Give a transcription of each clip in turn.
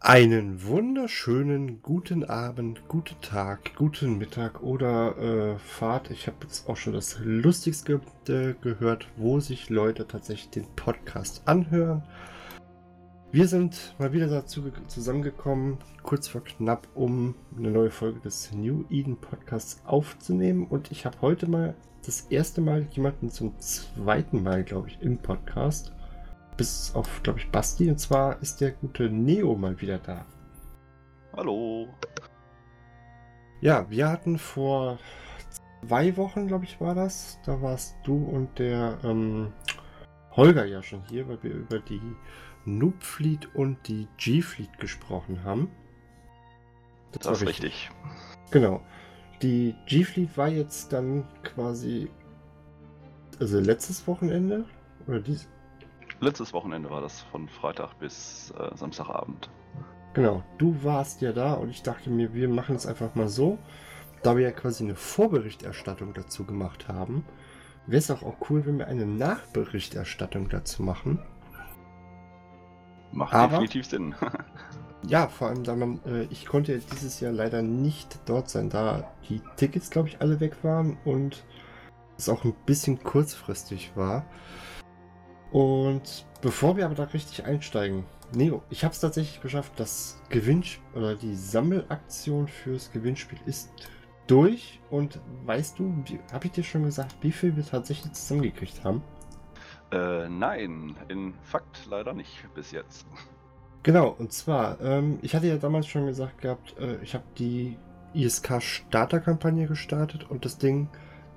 Einen wunderschönen guten Abend, guten Tag, guten Mittag oder äh, Fahrt. Ich habe jetzt auch schon das Lustigste äh, gehört, wo sich Leute tatsächlich den Podcast anhören. Wir sind mal wieder dazu zusammengekommen, kurz vor knapp, um eine neue Folge des New Eden Podcasts aufzunehmen. Und ich habe heute mal das erste Mal jemanden zum zweiten Mal, glaube ich, im Podcast bis auf, glaube ich, Basti. Und zwar ist der gute Neo mal wieder da. Hallo. Ja, wir hatten vor zwei Wochen, glaube ich, war das. Da warst du und der ähm, Holger ja schon hier, weil wir über die Noob Fleet und die G Fleet gesprochen haben. Das, das ist richtig. richtig. Genau. Die G Fleet war jetzt dann quasi, also letztes Wochenende oder dies, Letztes Wochenende war das von Freitag bis äh, Samstagabend. Genau, du warst ja da und ich dachte mir, wir machen es einfach mal so. Da wir ja quasi eine Vorberichterstattung dazu gemacht haben, wäre es auch, auch cool, wenn wir eine Nachberichterstattung dazu machen. Macht Aber, definitiv Sinn. ja, vor allem, da man, äh, ich konnte ja dieses Jahr leider nicht dort sein, da die Tickets, glaube ich, alle weg waren und es auch ein bisschen kurzfristig war. Und bevor wir aber da richtig einsteigen, Neo, ich habe es tatsächlich geschafft, das Gewinnspiel oder die Sammelaktion fürs Gewinnspiel ist durch. Und weißt du, habe ich dir schon gesagt, wie viel wir tatsächlich zusammengekriegt haben? Äh, nein, in Fakt leider nicht bis jetzt. Genau, und zwar, ähm, ich hatte ja damals schon gesagt gehabt, äh, ich habe die ISK-Starter-Kampagne gestartet und das Ding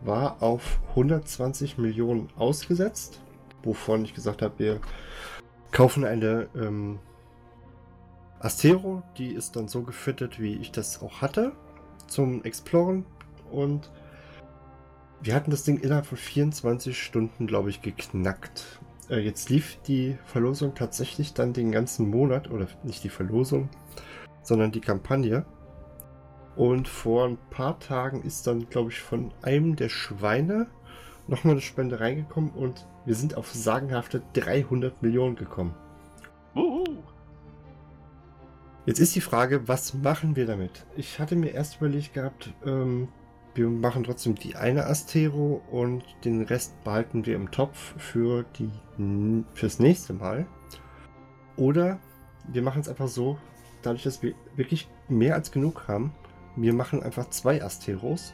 war auf 120 Millionen ausgesetzt wovon ich gesagt habe, wir kaufen eine ähm, Astero, die ist dann so gefittet, wie ich das auch hatte, zum Exploren und wir hatten das Ding innerhalb von 24 Stunden, glaube ich, geknackt. Äh, jetzt lief die Verlosung tatsächlich dann den ganzen Monat, oder nicht die Verlosung, sondern die Kampagne. Und vor ein paar Tagen ist dann, glaube ich, von einem der Schweine nochmal eine Spende reingekommen und wir sind auf sagenhafte 300 Millionen gekommen. Uhu. Jetzt ist die Frage, was machen wir damit? Ich hatte mir erst überlegt gehabt, ähm, wir machen trotzdem die eine Astero und den Rest behalten wir im Topf für die fürs nächste Mal. Oder wir machen es einfach so, dadurch, dass wir wirklich mehr als genug haben, wir machen einfach zwei Asteros.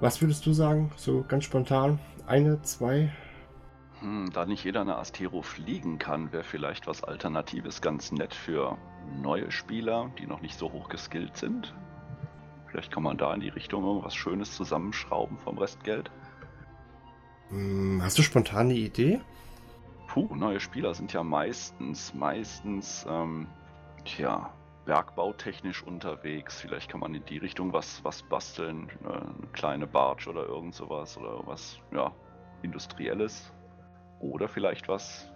Was würdest du sagen, so ganz spontan? Eine, zwei. Hm, da nicht jeder eine Astero fliegen kann, wäre vielleicht was Alternatives ganz nett für neue Spieler, die noch nicht so hoch geskillt sind. Vielleicht kann man da in die Richtung irgendwas Schönes zusammenschrauben vom Restgeld. Hm, hast du spontan eine Idee? Puh, neue Spieler sind ja meistens, meistens, ähm, tja, bergbautechnisch unterwegs. Vielleicht kann man in die Richtung was, was basteln. Eine kleine Barge oder irgend sowas oder was, ja, industrielles. Oder vielleicht was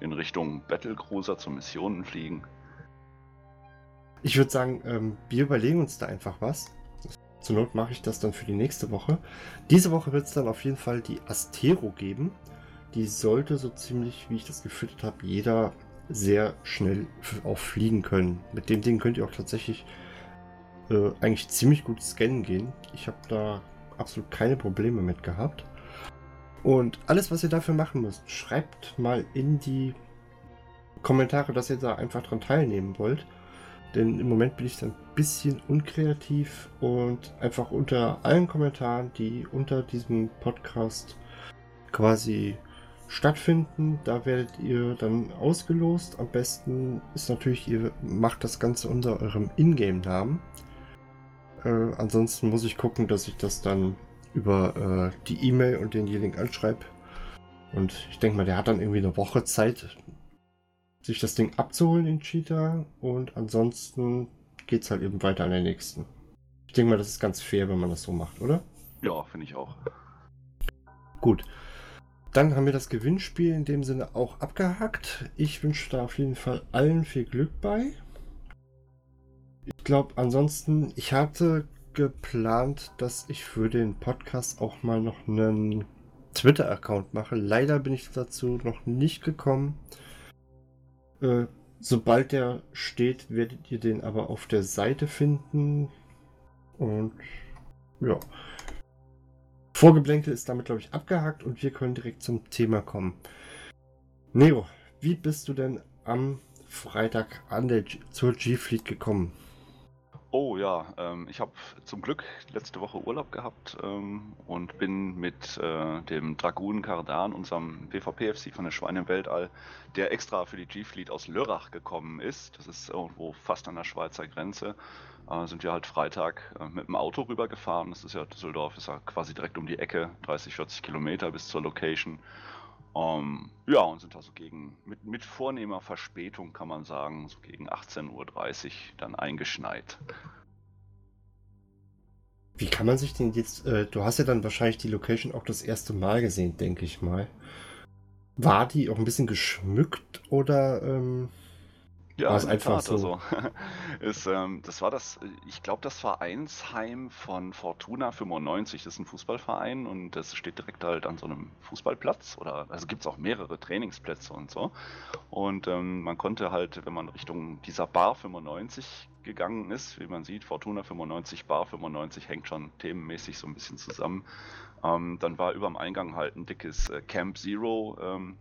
in Richtung Battlecruiser zu Missionen fliegen. Ich würde sagen, ähm, wir überlegen uns da einfach was. Zur Not mache ich das dann für die nächste Woche. Diese Woche wird es dann auf jeden Fall die Astero geben. Die sollte so ziemlich, wie ich das gefüttert habe, jeder sehr schnell auch fliegen können. Mit dem Ding könnt ihr auch tatsächlich äh, eigentlich ziemlich gut scannen gehen. Ich habe da absolut keine Probleme mit gehabt. Und alles, was ihr dafür machen müsst, schreibt mal in die Kommentare, dass ihr da einfach dran teilnehmen wollt. Denn im Moment bin ich da ein bisschen unkreativ und einfach unter allen Kommentaren, die unter diesem Podcast quasi stattfinden. Da werdet ihr dann ausgelost. Am besten ist natürlich, ihr macht das Ganze unter eurem Ingame-Namen. Äh, ansonsten muss ich gucken, dass ich das dann über äh, die E-Mail und denjenigen anschreibe. Und ich denke mal, der hat dann irgendwie eine Woche Zeit, sich das Ding abzuholen in Cheetah. Und ansonsten geht es halt eben weiter an der nächsten. Ich denke mal, das ist ganz fair, wenn man das so macht, oder? Ja, finde ich auch. Gut. Dann haben wir das Gewinnspiel in dem Sinne auch abgehakt. Ich wünsche da auf jeden Fall allen viel Glück bei. Ich glaube, ansonsten, ich hatte geplant, dass ich für den Podcast auch mal noch einen Twitter-Account mache. Leider bin ich dazu noch nicht gekommen. Äh, Sobald der steht, werdet ihr den aber auf der Seite finden. Und ja. Vorgeblänkel ist damit, glaube ich, abgehakt und wir können direkt zum Thema kommen. Neo, wie bist du denn am Freitag an der G zur G-Fleet gekommen? Oh ja, ähm, ich habe zum Glück letzte Woche Urlaub gehabt ähm, und bin mit äh, dem Dragoon Kardan, unserem PvP-FC von der Schweine im Weltall, der extra für die G-Fleet aus Lörrach gekommen ist. Das ist irgendwo fast an der Schweizer Grenze. Äh, sind wir halt Freitag äh, mit dem Auto rübergefahren. Das ist ja Düsseldorf, ist ja quasi direkt um die Ecke, 30, 40 Kilometer bis zur Location. Um, ähm, ja, und sind also gegen, mit, mit vornehmer Verspätung, kann man sagen, so gegen 18.30 Uhr dann eingeschneit. Wie kann man sich denn jetzt, äh, du hast ja dann wahrscheinlich die Location auch das erste Mal gesehen, denke ich mal. War die auch ein bisschen geschmückt oder ähm, ja, war einfach Tat, so? Also, ist, ähm, das war das, ich glaube, das Vereinsheim von Fortuna 95. Das ist ein Fußballverein und das steht direkt halt an so einem Fußballplatz oder also gibt es auch mehrere Trainingsplätze und so. Und ähm, man konnte halt, wenn man Richtung dieser Bar 95 gegangen ist, wie man sieht, Fortuna 95, Bar 95 hängt schon themenmäßig so ein bisschen zusammen. Ähm, dann war über dem Eingang halt ein dickes äh, Camp Zero ähm,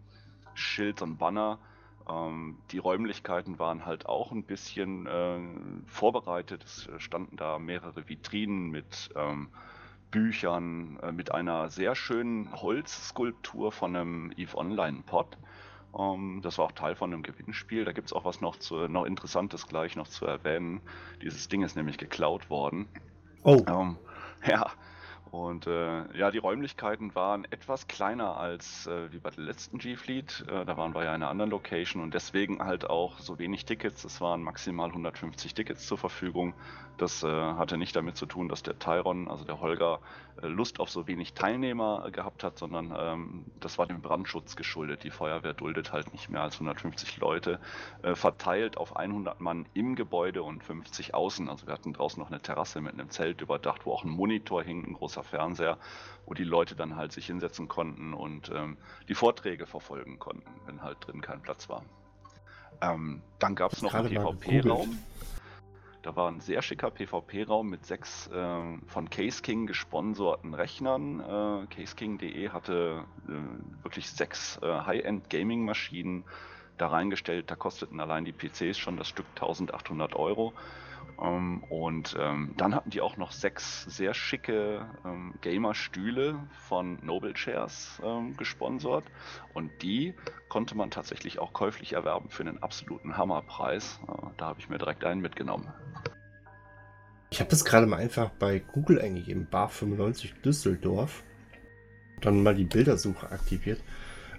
Schild und Banner die Räumlichkeiten waren halt auch ein bisschen äh, vorbereitet. Es standen da mehrere Vitrinen mit ähm, Büchern, äh, mit einer sehr schönen Holzskulptur von einem EVE Online Pod. Ähm, das war auch Teil von einem Gewinnspiel. Da gibt es auch was noch, zu, noch Interessantes gleich noch zu erwähnen. Dieses Ding ist nämlich geklaut worden. Oh. Ähm, ja, und äh, ja, die Räumlichkeiten waren etwas kleiner als äh, wie bei der letzten G-Fleet. Äh, da waren wir ja in einer anderen Location und deswegen halt auch so wenig Tickets. Es waren maximal 150 Tickets zur Verfügung. Das äh, hatte nicht damit zu tun, dass der Tyron, also der Holger, äh, Lust auf so wenig Teilnehmer äh, gehabt hat, sondern ähm, das war dem Brandschutz geschuldet. Die Feuerwehr duldet halt nicht mehr als 150 Leute, verteilt auf 100 Mann im Gebäude und 50 außen. Also wir hatten draußen noch eine Terrasse mit einem Zelt überdacht, wo auch ein Monitor hing, ein großer Fernseher, wo die Leute dann halt sich hinsetzen konnten und ähm, die Vorträge verfolgen konnten, wenn halt drin kein Platz war. Ähm, dann gab es noch einen PvP-Raum. Da war ein sehr schicker PvP-Raum mit sechs äh, von Case King gesponserten Rechnern. Äh, CaseKing.de hatte äh, wirklich sechs äh, High-End Gaming-Maschinen da reingestellt. Da kosteten allein die PCs schon das Stück 1800 Euro. Ähm, und ähm, dann hatten die auch noch sechs sehr schicke ähm, Gamer-Stühle von Noble Chairs gesponsert. Und die konnte man tatsächlich auch käuflich erwerben für einen absoluten Hammerpreis. Äh, da habe ich mir direkt einen mitgenommen. Ich habe das gerade mal einfach bei Google eingegeben, Bar 95 Düsseldorf. Dann mal die Bildersuche aktiviert.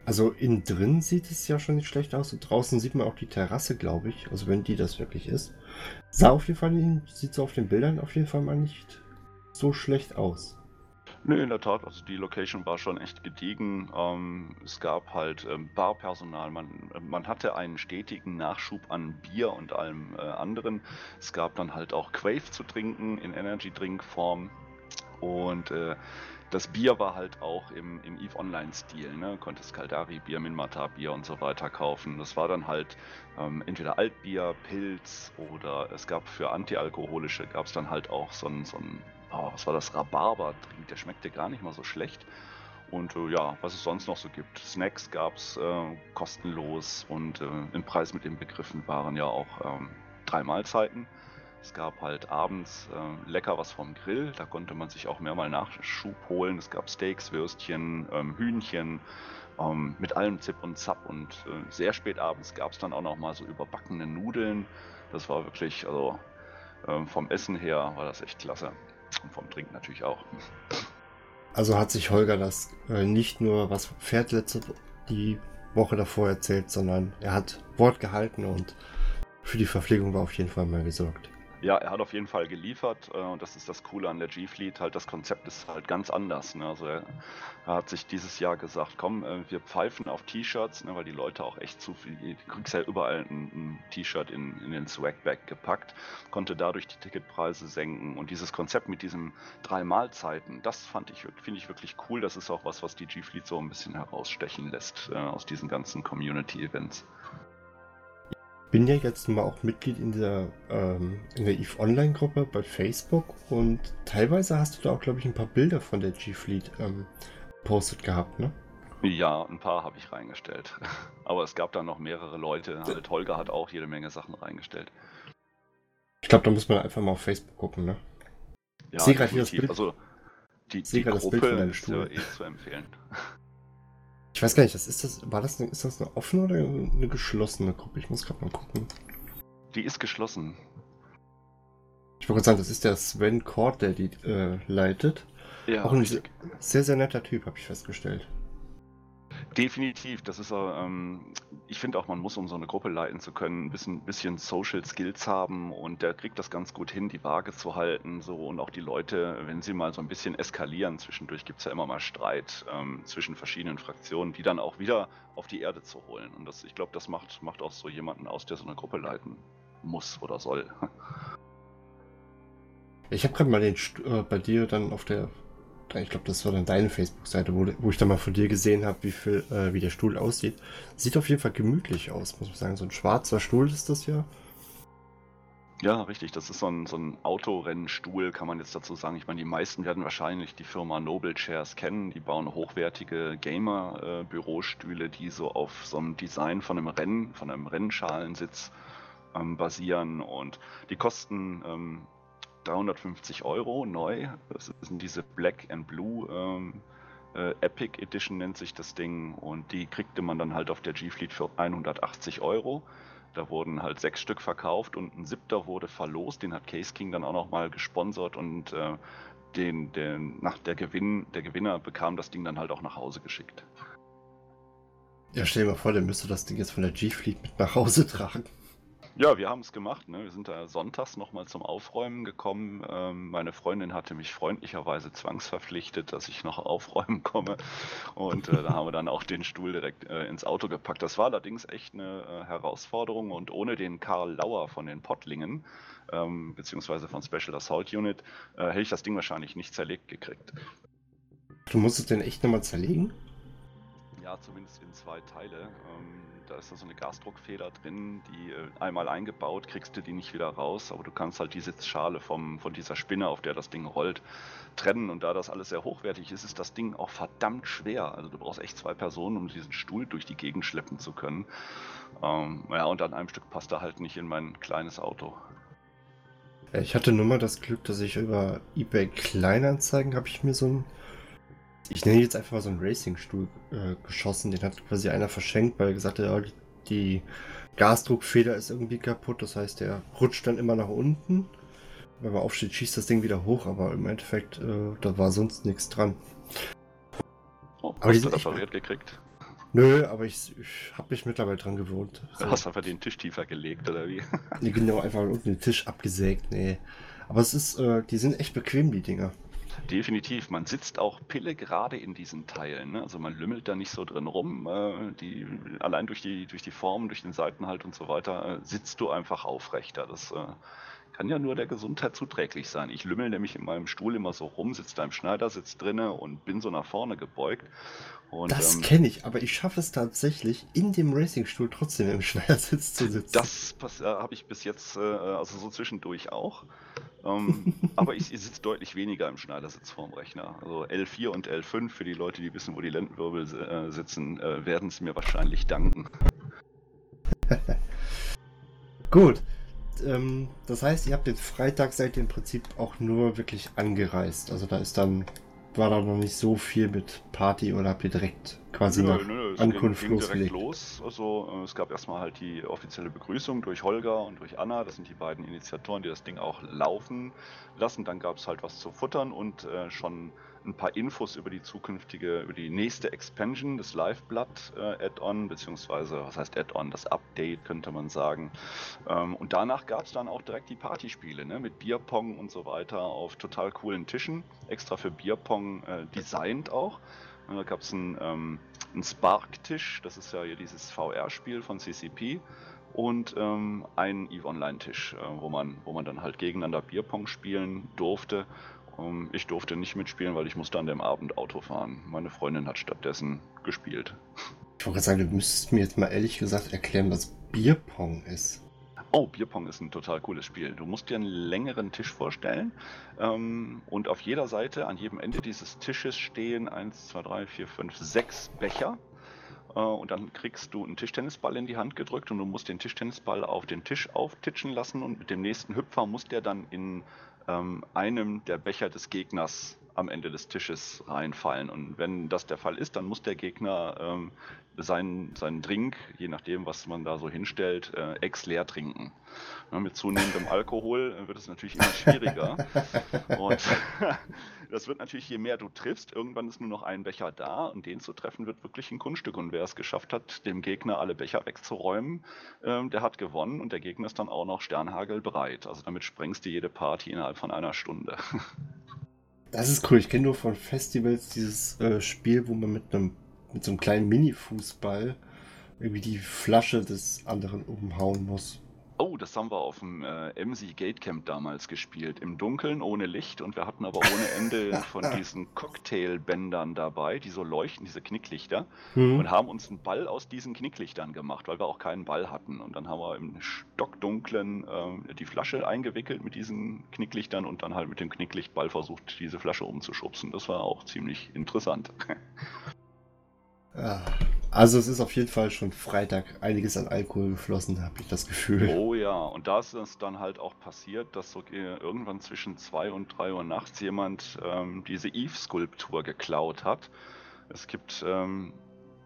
Also innen drin sieht es ja schon nicht schlecht aus. Und draußen sieht man auch die Terrasse, glaube ich. Also wenn die das wirklich ist. Sah auf jeden Fall, sieht so auf den Bildern auf jeden Fall mal nicht so schlecht aus. Nö, in der Tat, also die Location war schon echt gediegen. Ähm, es gab halt ähm, Barpersonal, man, man hatte einen stetigen Nachschub an Bier und allem äh, anderen. Es gab dann halt auch Quave zu trinken in Energy Drink Form und äh, das Bier war halt auch im, im EVE Online-Stil. Ne? Konntest Kaldari Bier, Minmata Bier und so weiter kaufen. Das war dann halt ähm, entweder Altbier, Pilz oder es gab für antialkoholische gab es dann halt auch so ein, so ein oh, was war das, Rhabarber-Trink. Der schmeckte gar nicht mal so schlecht. Und äh, ja, was es sonst noch so gibt. Snacks gab es äh, kostenlos und äh, im Preis mit den Begriffen waren ja auch ähm, drei Mahlzeiten. Es gab halt abends äh, lecker was vom Grill, da konnte man sich auch mehrmal Nachschub holen. Es gab Steaks, Würstchen, ähm, Hühnchen, ähm, mit allem Zip und Zap. Und äh, sehr spät abends gab es dann auch noch mal so überbackene Nudeln. Das war wirklich, also äh, vom Essen her war das echt klasse. Und vom Trinken natürlich auch. Also hat sich Holger das äh, nicht nur was Pferd letzte die Woche davor erzählt, sondern er hat Wort gehalten und für die Verpflegung war auf jeden Fall mal gesorgt. Ja, er hat auf jeden Fall geliefert äh, und das ist das Coole an der G-Fleet. Halt, das Konzept ist halt ganz anders. Ne? Also er, er, hat sich dieses Jahr gesagt, komm, äh, wir pfeifen auf T-Shirts, ne, weil die Leute auch echt zu viel, du kriegst ja überall ein, ein T-Shirt in, in den Swag-Bag gepackt, konnte dadurch die Ticketpreise senken und dieses Konzept mit diesen drei Mahlzeiten, das fand ich, finde ich wirklich cool. Das ist auch was, was die G-Fleet so ein bisschen herausstechen lässt äh, aus diesen ganzen Community-Events. Bin ja jetzt mal auch Mitglied in der, ähm, in der EVE Online-Gruppe bei Facebook und teilweise hast du da auch, glaube ich, ein paar Bilder von der G-Fleet ähm, postet gehabt, ne? Ja, ein paar habe ich reingestellt. Aber es gab da noch mehrere Leute. Halt Holger hat auch jede Menge Sachen reingestellt. Ich glaube, da muss man einfach mal auf Facebook gucken, ne? Ja, Ich sehe gerade hier das. Bild. Also, die, die gerade das Bild Gruppe von ist eh zu empfehlen. Ich weiß gar nicht, das ist das, war das, eine, ist das eine offene oder eine geschlossene Gruppe? Ich muss gerade mal gucken. Die ist geschlossen. Ich wollte gerade sagen, das ist der Sven Kort, der die äh, leitet. Ja, auch ein sehr, sehr netter Typ, habe ich festgestellt. Definitiv, das ist er. Ähm, ich finde auch, man muss, um so eine Gruppe leiten zu können, ein bisschen, bisschen Social Skills haben und der kriegt das ganz gut hin, die Waage zu halten. So und auch die Leute, wenn sie mal so ein bisschen eskalieren, zwischendurch gibt es ja immer mal Streit ähm, zwischen verschiedenen Fraktionen, die dann auch wieder auf die Erde zu holen. Und das, ich glaube, das macht, macht auch so jemanden aus, der so eine Gruppe leiten muss oder soll. Ich habe gerade mal den St äh, bei dir dann auf der, ich glaube, das war dann deine Facebook-Seite, wo, wo ich dann mal von dir gesehen habe, wie viel, äh, wie der Stuhl aussieht. Sieht auf jeden Fall gemütlich aus, muss man sagen. So ein schwarzer Stuhl ist das ja. Ja, richtig. Das ist so ein, so ein Autorennstuhl, kann man jetzt dazu sagen. Ich meine, die meisten werden wahrscheinlich die Firma Noble Chairs kennen. Die bauen hochwertige Gamer-Bürostühle, die so auf so einem Design von einem Rennen, von einem Rennschalensitz ähm, basieren. Und die kosten ähm, 350 Euro neu. Das sind diese Black and Blue ähm, äh, Epic Edition nennt sich das Ding. Und die kriegte man dann halt auf der G-Fleet für 180 Euro. Da wurden halt sechs Stück verkauft und ein siebter wurde verlost. Den hat Case King dann auch nochmal gesponsert und äh, den, den, nach der, Gewinn, der Gewinner bekam das Ding dann halt auch nach Hause geschickt. Ja, stell dir mal vor, der müsste das Ding jetzt von der G-Fleet mit nach Hause tragen. Ja, wir haben es gemacht. Ne? Wir sind da sonntags nochmal zum Aufräumen gekommen. Ähm, meine Freundin hatte mich freundlicherweise zwangsverpflichtet, dass ich noch aufräumen komme. Und äh, da haben wir dann auch den Stuhl direkt äh, ins Auto gepackt. Das war allerdings echt eine äh, Herausforderung. Und ohne den Karl Lauer von den Pottlingen, ähm, beziehungsweise von Special Assault Unit, äh, hätte ich das Ding wahrscheinlich nicht zerlegt gekriegt. Du musstest den echt nochmal zerlegen? Ja, zumindest in zwei Teile. Ähm, da ist da so eine Gasdruckfeder drin, die äh, einmal eingebaut, kriegst du die nicht wieder raus, aber du kannst halt die Sitzschale vom, von dieser Spinne, auf der das Ding rollt, trennen. Und da das alles sehr hochwertig ist, ist das Ding auch verdammt schwer. Also du brauchst echt zwei Personen, um diesen Stuhl durch die Gegend schleppen zu können. Ähm, ja, und an einem Stück passt er halt nicht in mein kleines Auto. Ja, Ich hatte nur mal das Glück, dass ich über eBay Kleinanzeigen habe ich mir so ein, ich nenne jetzt einfach mal so einen Racingstuhl äh, geschossen. Den hat quasi einer verschenkt, weil er gesagt hat, ja, die Gasdruckfeder ist irgendwie kaputt. Das heißt, der rutscht dann immer nach unten. Wenn man aufsteht, schießt das Ding wieder hoch, aber im Endeffekt, äh, da war sonst nichts dran. Oh, Aber die hast du echt- repariert gekriegt? Nö, aber ich, ich habe mich mittlerweile dran gewohnt. So. Du hast einfach den Tisch tiefer gelegt, oder wie? Nee, genau, einfach unten den Tisch abgesägt, nee. Aber es ist, äh, die sind echt bequem, die Dinger. Definitiv. Man sitzt auch pille gerade in diesen Teilen. Ne? Also man lümmelt da nicht so drin rum. Äh, die, allein durch die, durch die Form, durch den Seitenhalt und so weiter, äh, sitzt du einfach aufrechter. Das äh, kann ja nur der Gesundheit zuträglich sein. Ich lümmel nämlich in meinem Stuhl immer so rum, sitze da im Schneidersitz drinne und bin so nach vorne gebeugt. Und, Das ähm, kenne ich, aber ich schaffe es tatsächlich, in dem Racingstuhl trotzdem im Schneidersitz zu sitzen. Das äh, habe ich bis jetzt, äh, also so zwischendurch auch. Ähm, aber ich, ich sitze deutlich weniger im Schneidersitz vorm Rechner. Also L4 und L5 für die Leute, die wissen, wo die Lendenwirbel äh, sitzen, äh, werden es mir wahrscheinlich danken. Gut. Ähm, das heißt, ihr habt den Freitag seid ihr im Prinzip auch nur wirklich angereist. Also da ist dann, war da noch nicht so viel mit Party oder habt ihr direkt quasi nach es Ankunft ging, ging direkt los. Also äh, es gab erstmal halt die offizielle Begrüßung durch Holger und durch Anna. Das sind die beiden Initiatoren, die das Ding auch laufen lassen. Dann gab es halt was zu futtern und äh, schon ein paar Infos über die zukünftige, über die nächste Expansion des Liveblood äh, Add-on, beziehungsweise was heißt Add-on, das Update könnte man sagen. Ähm, und danach gab es dann auch direkt die Partyspiele, ne, mit Bierpong und so weiter auf total coolen Tischen, extra für Bierpong äh, designt auch. Und da gab es einen, ähm, einen Spark-Tisch, das ist ja hier dieses VR-Spiel von CCP. Und ähm, einen EVE Online-Tisch, äh, wo, man, wo man dann halt gegeneinander Bierpong spielen durfte. Ähm, ich durfte nicht mitspielen, weil ich musste an dem Abend Auto fahren. Meine Freundin hat stattdessen gespielt. Ich wollte gerade sagen, du müsstest mir jetzt mal ehrlich gesagt erklären, was Bierpong ist. Oh, Bierpong ist ein total cooles Spiel. Du musst dir einen längeren Tisch vorstellen ähm, und auf jeder Seite, an jedem Ende dieses Tisches stehen 1, 2, 3, 4, 5, 6 Becher. Äh, und dann kriegst du einen Tischtennisball in die Hand gedrückt und du musst den Tischtennisball auf den Tisch auftitschen lassen und mit dem nächsten Hüpfer muss der dann in ähm, einem der Becher des Gegners am Ende des Tisches reinfallen. Und wenn das der Fall ist, dann muss der Gegner ähm, seinen, seinen Drink, je nachdem, was man da so hinstellt, äh, ex leer trinken. Ja, mit zunehmendem Alkohol wird es natürlich immer schwieriger. und das wird natürlich, je mehr du triffst, irgendwann ist nur noch ein Becher da und den zu treffen wird wirklich ein Kunststück. Und wer es geschafft hat, dem Gegner alle Becher wegzuräumen, ähm, der hat gewonnen und der Gegner ist dann auch noch Sternhagel bereit. Also damit sprengst du jede Party innerhalb von einer Stunde. Das ist cool. Ich kenne nur von Festivals dieses äh, Spiel, wo man mit einem mit so einem kleinen Mini-Fußball irgendwie die Flasche des anderen umhauen muss. Oh, das haben wir auf dem äh, MC Gatecamp damals gespielt. Im Dunkeln, ohne Licht und wir hatten aber ohne Ende von diesen Cocktailbändern dabei, die so leuchten, diese Knicklichter. Mhm. Und haben uns einen Ball aus diesen Knicklichtern gemacht, weil wir auch keinen Ball hatten. Und dann haben wir im Stockdunklen äh, die Flasche eingewickelt mit diesen Knicklichtern und dann halt mit dem Knicklichtball versucht, diese Flasche umzuschubsen. Das war auch ziemlich interessant. Ja. Also es ist auf jeden Fall schon Freitag einiges an Alkohol geflossen, habe ich das Gefühl. Oh ja, und da ist es dann halt auch passiert, dass so irgendwann zwischen 2 und 3 Uhr nachts jemand ähm, diese Eve-Skulptur geklaut hat. Es gibt ähm,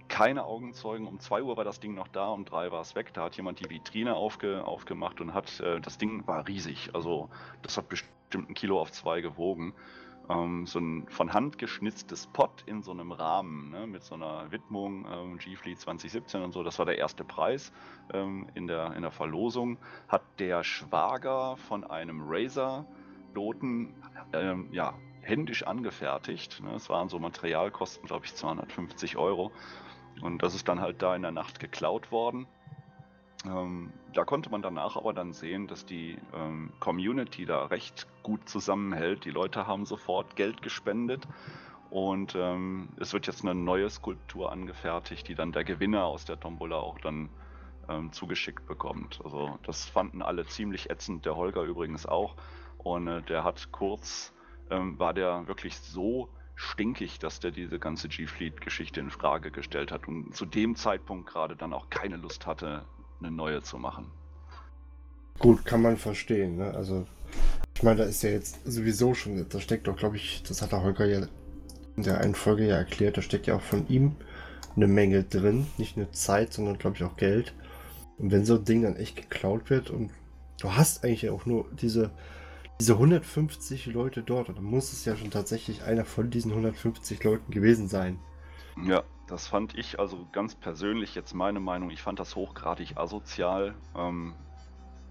keine Augenzeugen. Um 2 Uhr war das Ding noch da, um 3 war es weg. Da hat jemand die Vitrine aufge aufgemacht und hat, äh, das Ding war riesig. Also das hat bestimmt ein Kilo auf 2 gewogen ähm, so ein von Hand geschnitztes Pot in so einem Rahmen ne, mit so einer Widmung ähm, G-Fleet 2017 und so. Das war der erste Preis ähm, in, der, in der Verlosung. Hat der Schwager von einem Razer-Loten ähm, ja, händisch angefertigt. Ne. Es waren so Materialkosten, glaube ich, 250 Euro. Und das ist dann halt da in der Nacht geklaut worden. Ähm, da konnte man danach aber dann sehen, dass die ähm, Community da recht gut zusammenhält. Die Leute haben sofort Geld gespendet und ähm, es wird jetzt eine neue Skulptur angefertigt, die dann der Gewinner aus der Tombola auch dann ähm, zugeschickt bekommt. Also das fanden alle ziemlich ätzend, der Holger übrigens auch. Und äh, der hat kurz, ähm, war der wirklich so stinkig, dass der diese ganze G-Fleet-Geschichte in Frage gestellt hat und zu dem Zeitpunkt gerade dann auch keine Lust hatte, eine neue zu machen. Gut, kann man verstehen. Ne? Also, ich meine, da ist ja jetzt sowieso schon, da steckt doch, glaube ich, das hat der Holger ja in der einen Folge ja erklärt, da steckt ja auch von ihm eine Menge drin. Nicht nur Zeit, sondern, glaube ich, auch Geld. Und wenn so ein Ding dann echt geklaut wird und du hast eigentlich auch nur diese, diese 150 Leute dort, dann muss es ja schon tatsächlich einer von diesen 150 Leuten gewesen sein. Ja, das fand ich, also ganz persönlich jetzt meine Meinung, ich fand das hochgradig asozial. Ähm,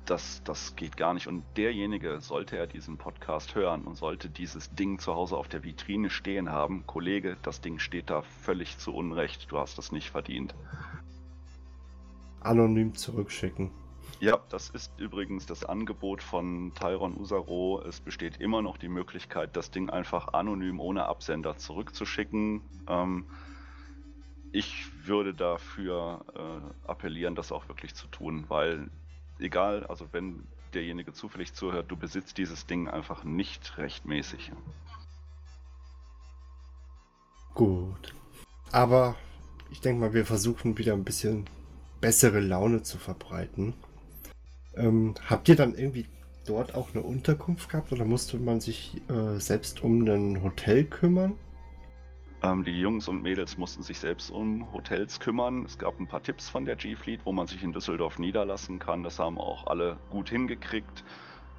das, das geht gar nicht. Und derjenige, sollte er diesen Podcast hören und sollte dieses Ding zu Hause auf der Vitrine stehen haben, Kollege, das Ding steht da völlig zu Unrecht. Du hast das nicht verdient. Anonym zurückschicken. Ja, das ist übrigens das Angebot von Tyron Usaro. Es besteht immer noch die Möglichkeit, das Ding einfach anonym ohne Absender zurückzuschicken. Ähm, ich würde dafür äh, appellieren, das auch wirklich zu tun, weil egal, also wenn derjenige zufällig zuhört, du besitzt dieses Ding einfach nicht rechtmäßig. Gut. Aber ich denke mal, wir versuchen wieder ein bisschen bessere Laune zu verbreiten. Ähm, habt ihr dann irgendwie dort auch eine Unterkunft gehabt oder musste man sich äh, selbst um ein Hotel kümmern? Ähm, die Jungs und Mädels mussten sich selbst um Hotels kümmern. Es gab ein paar Tipps von der G-Fleet, wo man sich in Düsseldorf niederlassen kann. Das haben auch alle gut hingekriegt.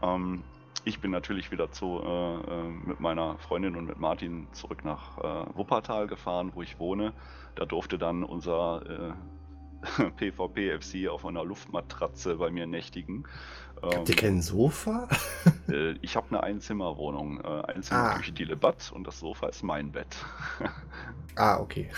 Ähm, ich bin natürlich wieder zu, äh, äh mit meiner Freundin und mit Martin zurück nach äh, Wuppertal gefahren, wo ich wohne. Da durfte dann unser äh, PvP-FC auf einer Luftmatratze bei mir nächtigen. Habt ihr kein Sofa? äh, ich habe eine Einzimmerwohnung. Äh, Einzimmerküche, ah. Diele Bad und das Sofa ist mein Bett. ah, okay.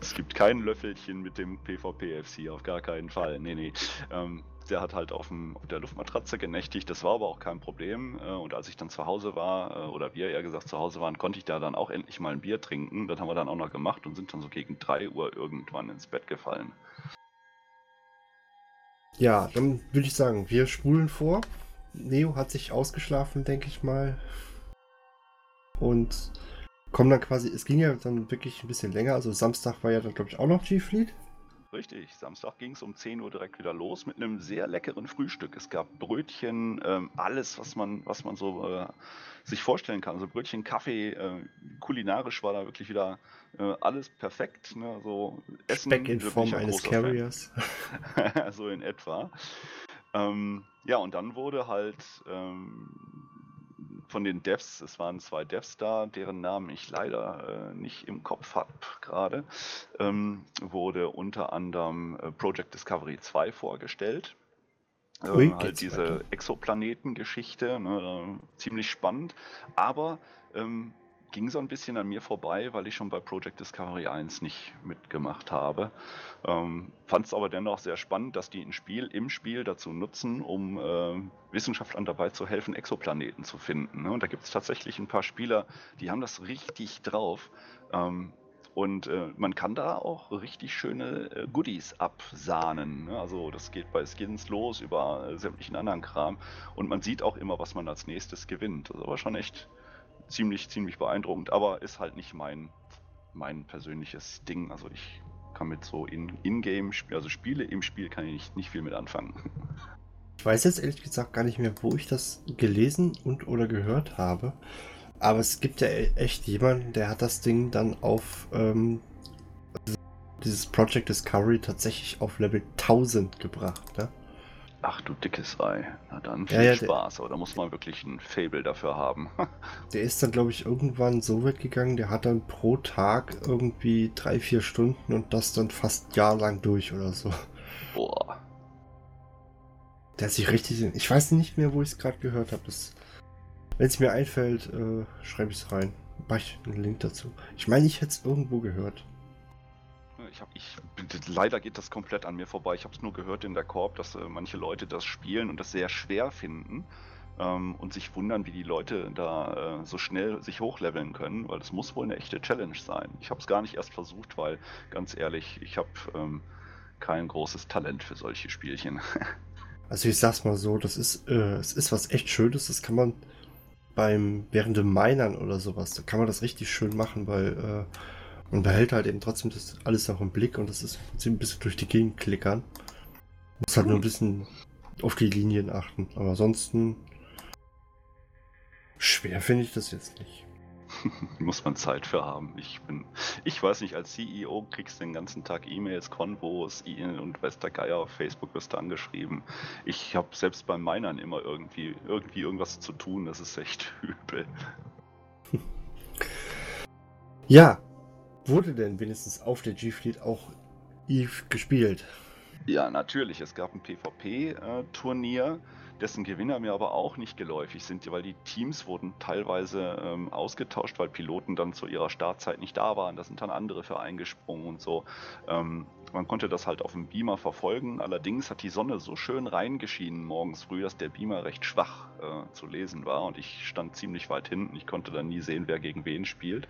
Es gibt kein Löffelchen mit dem PvP-FC, auf gar keinen Fall. Nee, nee. Ähm, der hat halt auf, dem, auf, der Luftmatratze genächtigt, das war aber auch kein Problem. Äh, und als ich dann zu Hause war, oder wir eher gesagt zu Hause waren, konnte ich da dann auch endlich mal ein Bier trinken. Das haben wir dann auch noch gemacht und sind dann so gegen 3 Uhr irgendwann ins Bett gefallen. Ja, dann würde ich sagen, wir spulen vor. Neo hat sich ausgeschlafen, denke ich mal. Und kommen dann quasi, es ging ja dann wirklich ein bisschen länger. Also Samstag war ja dann, glaube ich, auch noch G-Fleet. Richtig, Samstag ging es um 10 Uhr direkt wieder los mit einem sehr leckeren Frühstück. Es gab Brötchen, ähm, alles, was man, was man so äh, sich vorstellen kann. Also Brötchen, Kaffee, äh, kulinarisch war da wirklich wieder äh, alles perfekt. Ne? Also Essen, Speck in Form eines Carriers. so in etwa. Ähm, ja, und dann wurde halt ähm, von den Devs, es waren zwei Devs da, deren Namen ich leider äh, nicht im Kopf habe gerade, ähm, wurde unter anderem äh, Project Discovery 2 vorgestellt. Äh, Ui, halt diese Exoplaneten-Geschichte, ne, ziemlich spannend, aber ähm, ging so ein bisschen an mir vorbei, weil ich schon bei Project Discovery 1 nicht mitgemacht habe. Ähm, Fand es aber dennoch sehr spannend, dass die ein Spiel im Spiel dazu nutzen, um äh, Wissenschaftlern dabei zu helfen, Exoplaneten zu finden. Ne? Und da gibt es tatsächlich ein paar Spieler, die haben das richtig drauf. Ähm, und äh, man kann da auch richtig schöne äh, Goodies absahnen. Ne? Also das geht bei Skins los über äh, sämtlichen anderen Kram. Und man sieht auch immer, was man als nächstes gewinnt. Das ist aber schon echt ziemlich, ziemlich beeindruckend, aber ist halt nicht mein, mein persönliches Ding. Also ich kann mit so in-game, in also Spiele im Spiel kann ich nicht, nicht viel mit anfangen. Ich weiß jetzt ehrlich gesagt gar nicht mehr, wo ich das gelesen und oder gehört habe. Aber es gibt ja e-, echt jemanden, der hat das Ding dann auf ähm, dieses Project Discovery tatsächlich auf Level 1000 gebracht, ne? Ach du dickes Ei. Na dann viel ja, ja, Spaß, aber da muss man wirklich ein Fable dafür haben. der ist dann, glaube ich, irgendwann so weit gegangen, der hat dann pro Tag irgendwie drei, vier Stunden und das dann fast jahrelang durch oder so. Boah. Der hat sich richtig. Ich weiß nicht mehr, wo ich es gerade gehört habe. Wenn es mir einfällt, äh, schreibe ich es rein. Mach ich einen Link dazu. Ich meine, ich hätte es irgendwo gehört. Ich hab, ich, leider geht das komplett an mir vorbei. Ich habe es nur gehört in der Korb, dass äh, manche Leute das spielen und das sehr schwer finden ähm, und sich wundern, wie die Leute da äh, so schnell sich hochleveln können, weil das muss wohl eine echte Challenge sein. Ich habe es gar nicht erst versucht, weil ganz ehrlich, ich habe ähm, kein großes Talent für solche Spielchen. also ich sag's mal so, das ist, äh, es ist was echt Schönes. Das kann man beim während dem Minern oder sowas, da kann man das richtig schön machen, weil äh, und behält halt eben trotzdem das alles auch im Blick und das ist ein bisschen durch die Gegend klickern. Muss halt nur ein bisschen auf die Linien achten. Aber ansonsten schwer finde ich das jetzt nicht. Muss man Zeit für haben. Ich bin, ich weiß nicht, als CEO kriegst du den ganzen Tag E-Mails, Konvos und Westergeier auf Facebook wirst du angeschrieben. Ich habe selbst beim Minern immer irgendwie, irgendwie irgendwas zu tun. Das ist echt übel. Ja, Wurde denn wenigstens auf der G-Fleet auch Eve gespielt? Ja, natürlich. Es gab ein PvP-Turnier, dessen Gewinner mir aber auch nicht geläufig sind, weil die Teams wurden teilweise ähm, ausgetauscht, weil Piloten dann zu ihrer Startzeit nicht da waren. Da sind dann andere für eingesprungen und so. Ähm, man konnte das halt auf dem Beamer verfolgen. Allerdings hat die Sonne so schön reingeschienen morgens früh, dass der Beamer recht schwach äh, zu lesen war und ich stand ziemlich weit hinten. Ich konnte dann nie sehen, wer gegen wen spielt.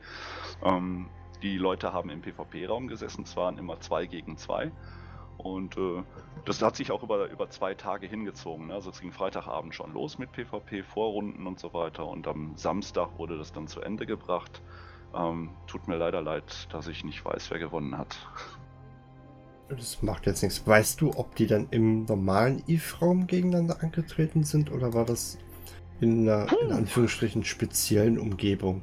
Ähm, die Leute haben im PvP-Raum gesessen, es waren immer zwei gegen zwei. Und äh, das hat sich auch über, über zwei Tage hingezogen. Ne? Also es ging Freitagabend schon los mit PvP, Vorrunden und so weiter. Und am Samstag wurde das dann zu Ende gebracht. Ähm, tut mir leider leid, dass ich nicht weiß, wer gewonnen hat. Das macht jetzt nichts. Weißt du, ob die dann im normalen EVE-Raum gegeneinander angetreten sind oder war das in einer, in Anführungsstrichen, speziellen Umgebung?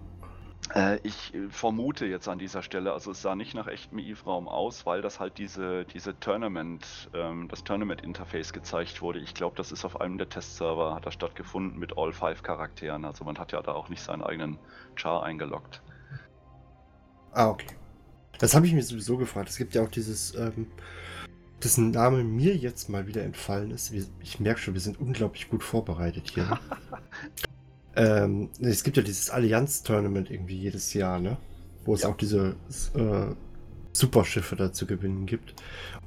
Äh, ich äh, vermute jetzt an dieser Stelle, also es sah nicht nach echtem Eve-Raum aus, weil das halt diese, diese Tournament, ähm, das Tournament-Interface gezeigt wurde. Ich glaube, das ist auf einem der Testserver, hat das stattgefunden mit all five Charakteren. Also man hat ja da auch nicht seinen eigenen Char eingeloggt. Ah, okay. Das habe ich mir sowieso gefragt. Es gibt ja auch dieses, ähm, dessen Name mir jetzt mal wieder entfallen ist. Ich merke schon, wir sind unglaublich gut vorbereitet hier. Ähm, es gibt ja dieses Allianz-Tournament irgendwie jedes Jahr, ne? Wo es ja. auch diese äh, Superschiffe da zu gewinnen gibt.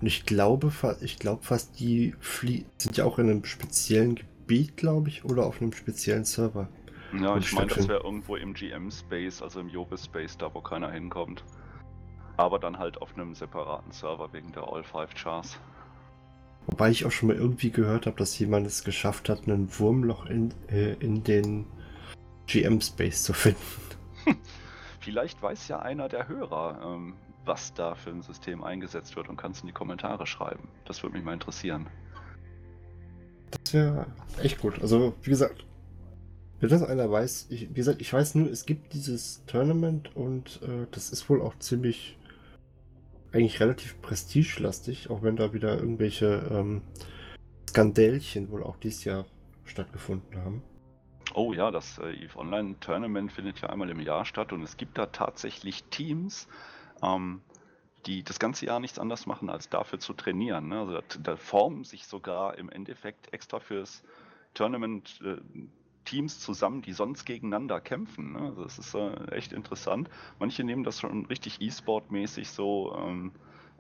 Und ich glaube, ich glaube fast, die Flie sind ja auch in einem speziellen Gebiet, glaube ich, oder auf einem speziellen Server. Ja, ich meine, das wäre irgendwo im GM-Space, also im Jobe-Space, da wo keiner hinkommt. Aber dann halt auf einem separaten Server wegen der All-Five Chars. Wobei ich auch schon mal irgendwie gehört habe, dass jemand es geschafft hat, einen Wurmloch in, äh, in den GM-Space zu finden. Vielleicht weiß ja einer der Hörer, ähm, was da für ein System eingesetzt wird und kann es in die Kommentare schreiben. Das würde mich mal interessieren. Das wäre echt gut. Also, wie gesagt, wenn das einer weiß, ich, wie gesagt, ich weiß nur, es gibt dieses Tournament und äh, das ist wohl auch ziemlich eigentlich relativ prestigelastig, auch wenn da wieder irgendwelche ähm, Skandälchen wohl auch dieses Jahr stattgefunden haben. Oh ja, das äh, EVE Online Tournament findet ja einmal im Jahr statt und es gibt da tatsächlich Teams, ähm, die das ganze Jahr nichts anderes machen, als dafür zu trainieren. Ne? Also da, da, formen sich sogar im Endeffekt extra fürs Tournament äh, Teams zusammen, die sonst gegeneinander kämpfen. Ne? Also das ist äh, echt interessant. Manche nehmen das schon richtig E-Sport-mäßig so ähm,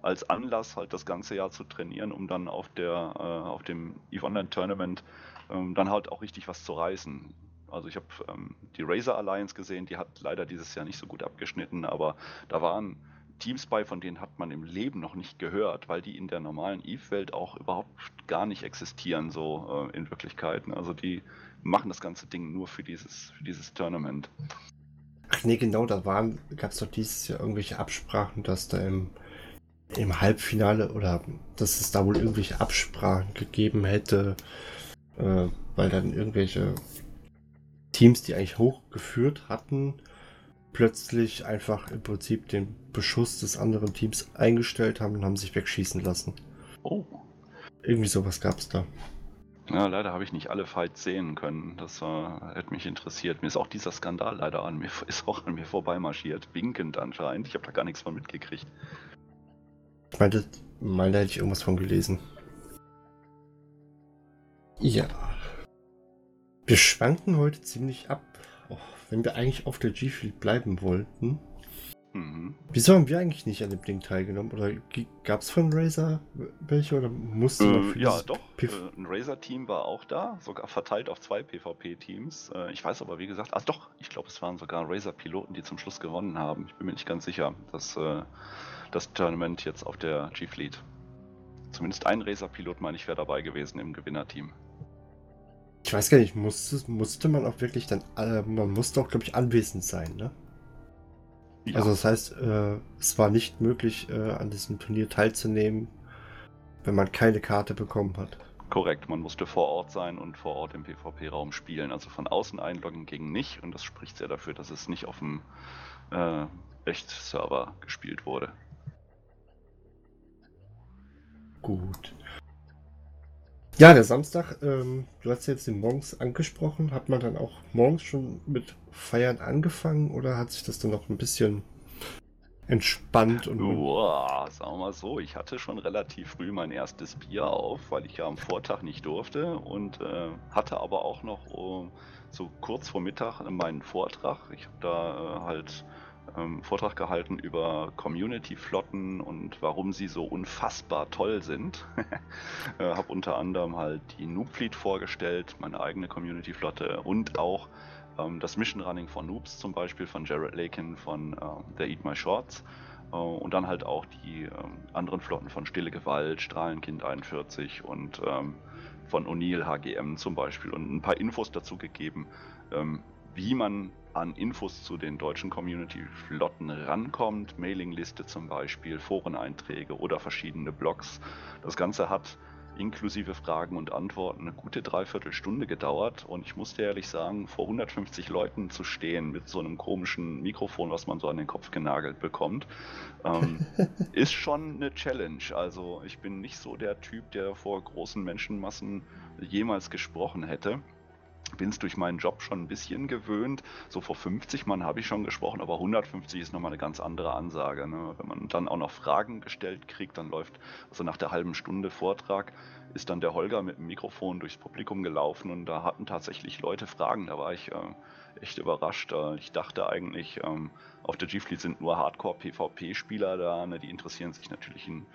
als Anlass, halt das ganze Jahr zu trainieren, um dann auf der äh, auf dem EVE Online Tournament ähm, dann halt auch richtig was zu reißen. Also ich habe ähm, die Razer Alliance gesehen, die hat leider dieses Jahr nicht so gut abgeschnitten, aber da waren Teams bei, von denen hat man im Leben noch nicht gehört, weil die in der normalen EVE-Welt auch überhaupt gar nicht existieren, so äh, in Wirklichkeit. Also die machen das ganze Ding nur für dieses, für dieses Tournament. Ach nee, genau, da waren, gab es doch dieses Jahr irgendwelche Absprachen, dass da im, im Halbfinale oder dass es da wohl irgendwelche Absprachen gegeben hätte, äh, weil dann irgendwelche Teams, die eigentlich hochgeführt hatten, plötzlich einfach im Prinzip den Beschuss des anderen Teams eingestellt haben und haben sich wegschießen lassen. Oh. Irgendwie sowas gab es da. Ja, leider habe ich nicht alle Fights sehen können. Das äh, hätte mich interessiert. Mir ist auch dieser Skandal leider an mir, ist auch an mir vorbeimarschiert. Winkend anscheinend. Ich habe da gar nichts von mitgekriegt. Ich meinte, mal da hätte ich irgendwas von gelesen. Ja. Wir schwanken heute ziemlich ab, auch wenn wir eigentlich auf der G-Field bleiben wollten. Mhm. Wieso haben wir eigentlich nicht an dem Ding teilgenommen? Oder gab es von Razer welche oder musste äh, Ja, doch. Äh, ein Razer-Team war auch da, sogar verteilt auf zwei PvP-Teams. Äh, ich weiß aber, wie gesagt, ah doch, ich glaube, es waren sogar Razer-Piloten, die zum Schluss gewonnen haben. Ich bin mir nicht ganz sicher, dass äh, das Tournament jetzt auf der G-Fleet. Zumindest ein Razer-Pilot, meine ich, wäre dabei gewesen im Gewinnerteam. Ich weiß gar nicht, musste, musste man auch wirklich dann, äh, man musste auch, glaube ich, anwesend sein, ne? Ja. Also das heißt, äh, es war nicht möglich, äh, an diesem Turnier teilzunehmen, wenn man keine Karte bekommen hat. Korrekt, man musste vor Ort sein und vor Ort im PvP-Raum spielen. Also von außen einloggen ging nicht und das spricht sehr dafür, dass es nicht auf dem äh, Echt-Server gespielt wurde. Gut. Ja, der Samstag, ähm, du hast jetzt den morgens angesprochen. Hat man dann auch morgens schon mit Feiern angefangen oder hat sich das dann noch ein bisschen entspannt? Und Boah, sagen wir mal so, ich hatte schon relativ früh mein erstes Bier auf, weil ich ja am Vortag nicht durfte und äh, hatte aber auch noch uh, so kurz vor Mittag meinen Vortrag. Ich habe da äh, halt ähm, Vortrag gehalten über Community-Flotten und warum sie so unfassbar toll sind. äh, habe unter anderem halt die Noob Fleet vorgestellt, meine eigene Community-Flotte und auch ähm, das Mission Running von Noobs zum Beispiel, von Jared Lakin von äh, der Eat My Shorts. Äh, und dann halt auch die ähm, anderen Flotten von Stille Gewalt, Strahlenkind 41 und ähm, von O'Neill HGM zum Beispiel und ein paar Infos dazu gegeben, ähm, wie man an Infos zu den deutschen Community-Flotten rankommt, Mailingliste zum Beispiel, Foreneinträge oder verschiedene Blogs. Das Ganze hat inklusive Fragen und Antworten eine gute Dreiviertelstunde gedauert und ich musste ehrlich sagen, vor 150 Leuten zu stehen mit so einem komischen Mikrofon, was man so an den Kopf genagelt bekommt, ähm, ist schon eine Challenge. Also ich bin nicht so der Typ, der vor großen Menschenmassen jemals gesprochen hätte bin es durch meinen Job schon ein bisschen gewöhnt. So vor 50 Mann habe ich schon gesprochen, aber 150 ist nochmal eine ganz andere Ansage. Ne? Wenn man dann auch noch Fragen gestellt kriegt, dann läuft, also nach der halben Stunde Vortrag, ist dann der Holger mit dem Mikrofon durchs Publikum gelaufen und da hatten tatsächlich Leute Fragen. Da war ich äh, echt überrascht. Äh, ich dachte eigentlich, ähm, auf der G-Fleet sind nur Hardcore-PvP-Spieler da, ne? die interessieren sich natürlich in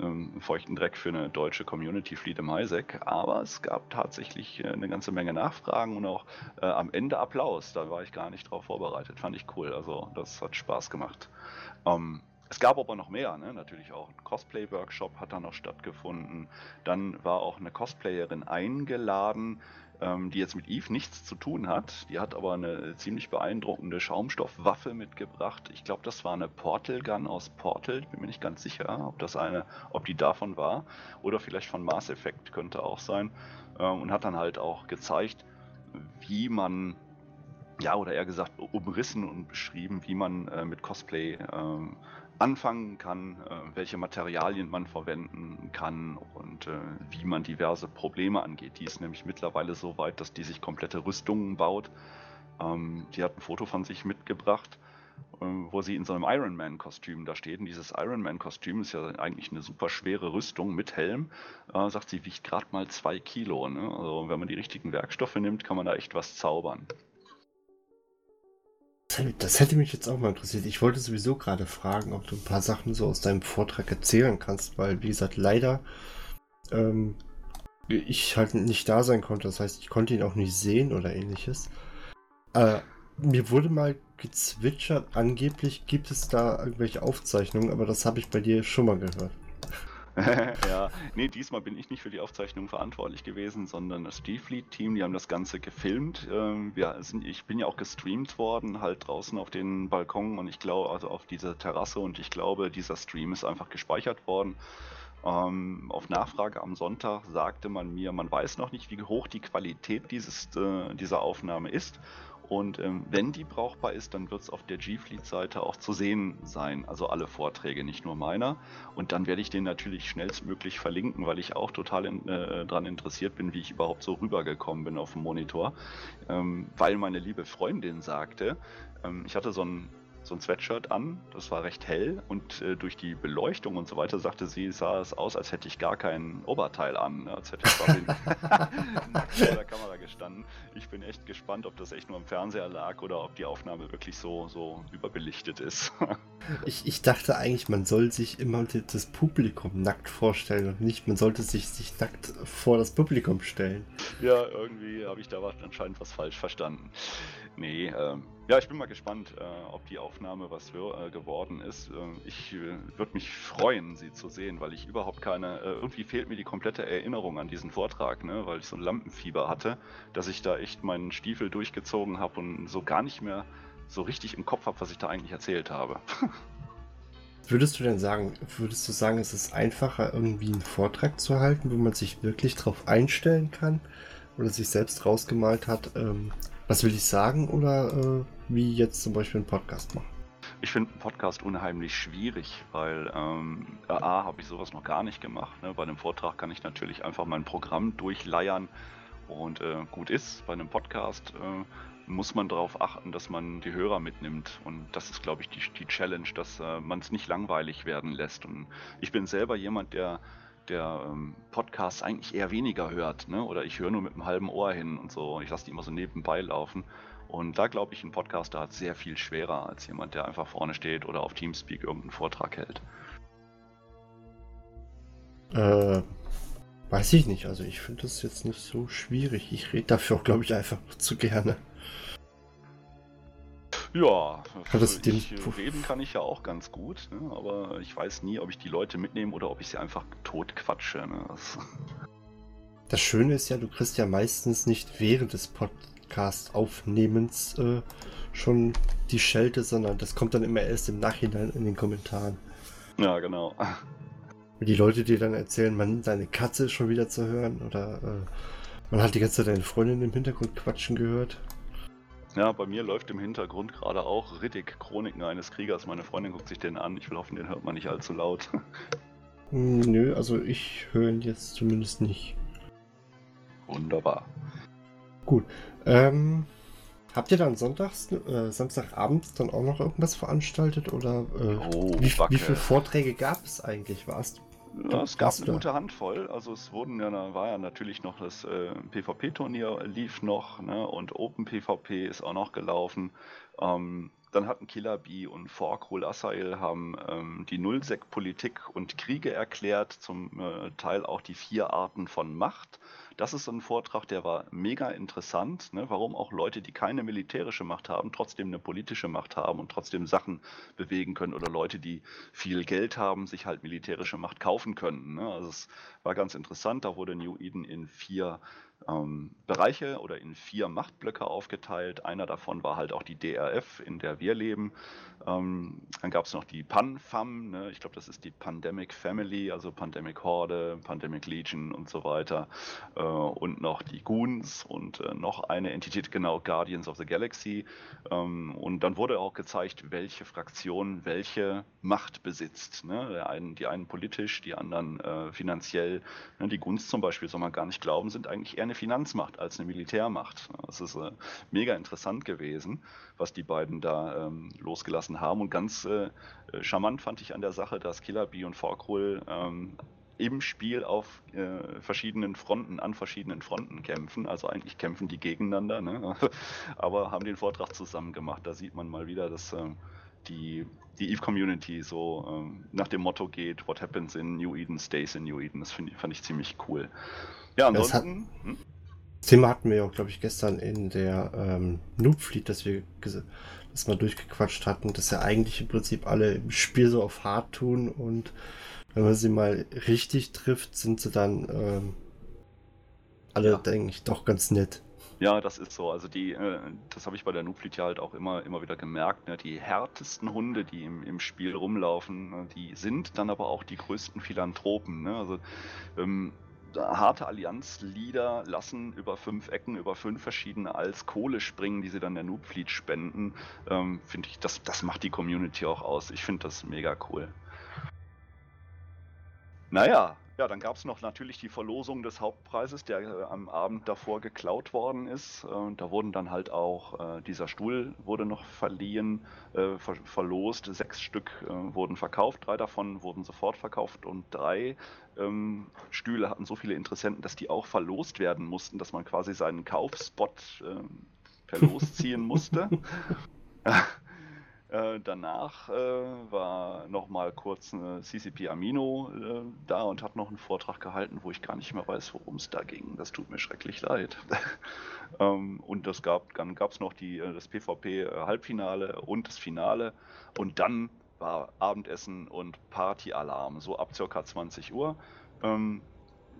ähm, feuchten Dreck für eine deutsche Community Fleet im Highsec, aber es gab tatsächlich äh, eine ganze Menge Nachfragen und auch äh, am Ende Applaus. Da war ich gar nicht drauf vorbereitet. Fand ich cool. Also das hat Spaß gemacht. Ähm, es gab aber noch mehr, ne? natürlich auch ein Cosplay-Workshop hat da noch stattgefunden. Dann war auch eine Cosplayerin eingeladen, ähm, die jetzt mit Eve nichts zu tun hat. Die hat aber eine ziemlich beeindruckende Schaumstoffwaffe mitgebracht. Ich glaube, das war eine Portal Gun aus Portal. Ich bin mir nicht ganz sicher, ob das eine, ob die davon war oder vielleicht von Mass Effect könnte auch sein. Ähm, und hat dann halt auch gezeigt, wie man ja, oder eher gesagt, umrissen und beschrieben, wie man äh, mit Cosplay ähm, anfangen kann, äh, welche Materialien man verwenden kann und äh, wie man diverse Probleme angeht. Die ist nämlich mittlerweile so weit, dass die sich komplette Rüstungen baut. Ähm, die hat ein Foto von sich mitgebracht, äh, wo sie in so einem Ironman-Kostüm da steht. Und dieses Ironman-Kostüm ist ja eigentlich eine super schwere Rüstung mit Helm. Sagt sie, wiegt gerade mal zwei Kilo. Ne? Also wenn man die richtigen Werkstoffe nimmt, kann man da echt was zaubern. Das hätte mich jetzt auch mal interessiert. Ich wollte sowieso gerade fragen, ob du ein paar Sachen so aus deinem Vortrag erzählen kannst, weil, wie gesagt, leider ähm, ich halt nicht da sein konnte. Das heißt, ich konnte ihn auch nicht sehen oder ähnliches. Äh, mir wurde mal gezwitschert, angeblich gibt es da irgendwelche Aufzeichnungen, aber das habe ich bei dir schon mal gehört. ja, nee, diesmal bin ich nicht für die Aufzeichnung verantwortlich gewesen, sondern das G-Fleet-Team, die haben das Ganze gefilmt. Ähm, wir sind, ich bin ja auch gestreamt worden, halt draußen auf den Balkon und ich glaube, also auf dieser Terrasse und ich glaube, dieser Stream ist einfach gespeichert worden. Ähm, auf Nachfrage am Sonntag sagte man mir, man weiß noch nicht, wie hoch die Qualität dieses, äh, dieser Aufnahme ist. Und ähm, wenn die brauchbar ist, dann wird es auf der G-Fleet-Seite auch zu sehen sein. Also alle Vorträge, nicht nur meiner. Und dann werde ich den natürlich schnellstmöglich verlinken, weil ich auch total in, äh, daran interessiert bin, wie ich überhaupt so rübergekommen bin auf dem Monitor. Ähm, weil meine liebe Freundin sagte, ähm, ich hatte so ein so ein Sweatshirt an, das war recht hell und äh, durch die Beleuchtung und so weiter sagte sie, sah es aus, als hätte ich gar kein Oberteil an, ne? als hätte ich quasi nackt vor der Kamera gestanden. Ich bin echt gespannt, ob das echt nur am Fernseher lag oder ob die Aufnahme wirklich so, so überbelichtet ist. ich, ich dachte eigentlich, man soll sich immer das Publikum nackt vorstellen und nicht, man sollte sich, sich nackt vor das Publikum stellen. Ja, irgendwie habe ich da anscheinend was falsch verstanden. Nee, ähm, ja, ich bin mal gespannt, äh, ob die Aufnahme was für, äh, geworden ist. Äh, ich äh, würde mich freuen, sie zu sehen, weil ich überhaupt keine, äh, irgendwie fehlt mir die komplette Erinnerung an diesen Vortrag, ne? weil ich so ein Lampenfieber hatte, dass ich da echt meinen Stiefel durchgezogen habe und so gar nicht mehr so richtig im Kopf habe, was ich da eigentlich erzählt habe. Würdest du denn sagen, würdest du sagen, es ist einfacher, irgendwie einen Vortrag zu halten, wo man sich wirklich drauf einstellen kann oder sich selbst rausgemalt hat, ähm, was will ich sagen oder äh, wie jetzt zum Beispiel einen Podcast machen? Ich finde einen Podcast unheimlich schwierig, weil ähm, A, habe ich sowas noch gar nicht gemacht. Ne? Bei einem Vortrag kann ich natürlich einfach mein Programm durchleiern und äh, gut ist. Bei einem Podcast äh, muss man darauf achten, dass man die Hörer mitnimmt. Und das ist, glaube ich, die, die Challenge, dass äh, man es nicht langweilig werden lässt. Und ich bin selber jemand, der der ähm, Podcast eigentlich eher weniger hört, ne? Oder ich höre nur mit einem halben Ohr hin und so. Ich lasse die immer so nebenbei laufen. Und da glaube ich, ein Podcaster hat sehr viel schwerer als jemand, der einfach vorne steht oder auf Teamspeak irgendeinen Vortrag hält. Äh, weiß ich nicht. Also ich finde das jetzt nicht so schwierig. Ich rede dafür auch, glaube ich, einfach zu gerne. Ja, also ich, reden kann ich ja auch ganz gut, ne? aber ich weiß nie, ob ich die Leute mitnehme oder ob ich sie einfach tot quatsche. Ne? Das... das... Schöne ist ja, du kriegst ja meistens nicht während des Podcast-Aufnehmens äh, schon die Schelte, sondern das kommt dann immer erst im Nachhinein in den Kommentaren. Ja, genau. Die Leute dir dann erzählen, man seine Katze ist schon wieder zu hören oder äh, man hat die ganze Zeit deine Freundin im Hintergrund quatschen gehört. Ja, bei mir läuft im Hintergrund gerade auch Riddick, Chroniken eines Kriegers. Meine Freundin guckt sich den an. Ich will hoffen, den hört man nicht allzu laut. Hm, nö, also ich höre ihn jetzt zumindest nicht. Wunderbar. Gut. Ähm, habt ihr dann sonntags, äh, Samstagabends dann auch noch irgendwas veranstaltet? Oder äh, oh, wie, wie viele Vorträge gab es eigentlich? Warst ja, es gab eine gute Handvoll. Also es wurden ja, da war ja natürlich noch das äh, PvP-Turnier lief noch, ne? Und Open PvP ist auch noch gelaufen. Ähm, dann hatten Killer Bee und Fork Hul Asail haben ähm, die Nullsec-Politik und Kriege erklärt, zum äh, Teil auch die vier Arten von Macht. Das ist ein Vortrag, der war mega interessant, ne? warum auch Leute, die keine militärische Macht haben, trotzdem eine politische Macht haben und trotzdem Sachen bewegen können oder Leute, die viel Geld haben, sich halt militärische Macht kaufen können. Ne? Also es war ganz interessant, da wurde New Eden in vier ähm, Bereiche oder in vier Machtblöcke aufgeteilt. Einer davon war halt auch die DRF, in der wir leben. Ähm, dann gab es noch die PanFam, ne? ich glaube, das ist die Pandemic Family, also Pandemic Horde, Pandemic Legion und so weiter. Äh, und noch die Goons und äh, noch eine Entität, genau, Guardians of the Galaxy. Ähm, und dann wurde auch gezeigt, welche Fraktion welche Macht besitzt. Ne? Einen, die einen politisch, die anderen äh, finanziell. Ne? Die Goons zum Beispiel, soll man gar nicht glauben, sind eigentlich eher eine Finanzmacht als eine Militärmacht. Das ist äh, mega interessant gewesen, was die beiden da ähm, losgelassen haben. Und ganz äh, charmant fand ich an der Sache, dass Killer Bee und Forkrul ähm, im Spiel auf äh, verschiedenen Fronten, an verschiedenen Fronten kämpfen. Also eigentlich kämpfen die gegeneinander, ne? aber haben den Vortrag zusammen gemacht. Da sieht man mal wieder, dass äh, die, die Eve-Community so ähm, nach dem Motto geht, what happens in New Eden stays in New Eden. Das find, fand ich ziemlich cool. Ja, ansonsten... Das, hat, hm? Das Thema hatten wir ja auch, glaube ich, gestern in der ähm, Noob Fleet, dass wir das mal durchgequatscht hatten, dass ja eigentlich im Prinzip alle im Spiel so auf hart tun und wenn man sie mal richtig trifft, sind sie dann ähm, alle, ja. denke ich, doch ganz nett. Ja, das ist so. Also die, äh, das habe ich bei der Nuplit ja halt auch immer, immer wieder gemerkt. Ne? Die härtesten Hunde, die im, im Spiel rumlaufen, ne? die sind dann aber auch die größten Philanthropen. Ne? Also ähm, harte Allianz-Leader lassen über fünf Ecken, über fünf verschiedene als Kohle springen, die sie dann der Noobfleet spenden. Ähm, finde ich, das, das macht die Community auch aus. Ich finde das mega cool. Naja, ja, dann gab es noch natürlich die Verlosung des Hauptpreises, der äh, am Abend davor geklaut worden ist. Äh, da wurden dann halt auch, äh, dieser Stuhl wurde noch verliehen, äh, ver verlost. Sechs Stück äh, wurden verkauft, drei davon wurden sofort verkauft und drei ähm, Stühle hatten so viele Interessenten, dass die auch verlost werden mussten, dass man quasi seinen Kaufspot ähm, per Los ziehen musste. Äh, danach äh, war noch mal kurz eine CCP Amino äh, da und hat noch einen Vortrag gehalten, wo ich gar nicht mehr weiß, worum es da ging. Das tut mir schrecklich leid. ähm, und das gab, dann gab es noch die, äh, das PvP-Halbfinale und das Finale. Und dann war Abendessen und Partyalarm, so ab circa 20 Uhr. Ähm,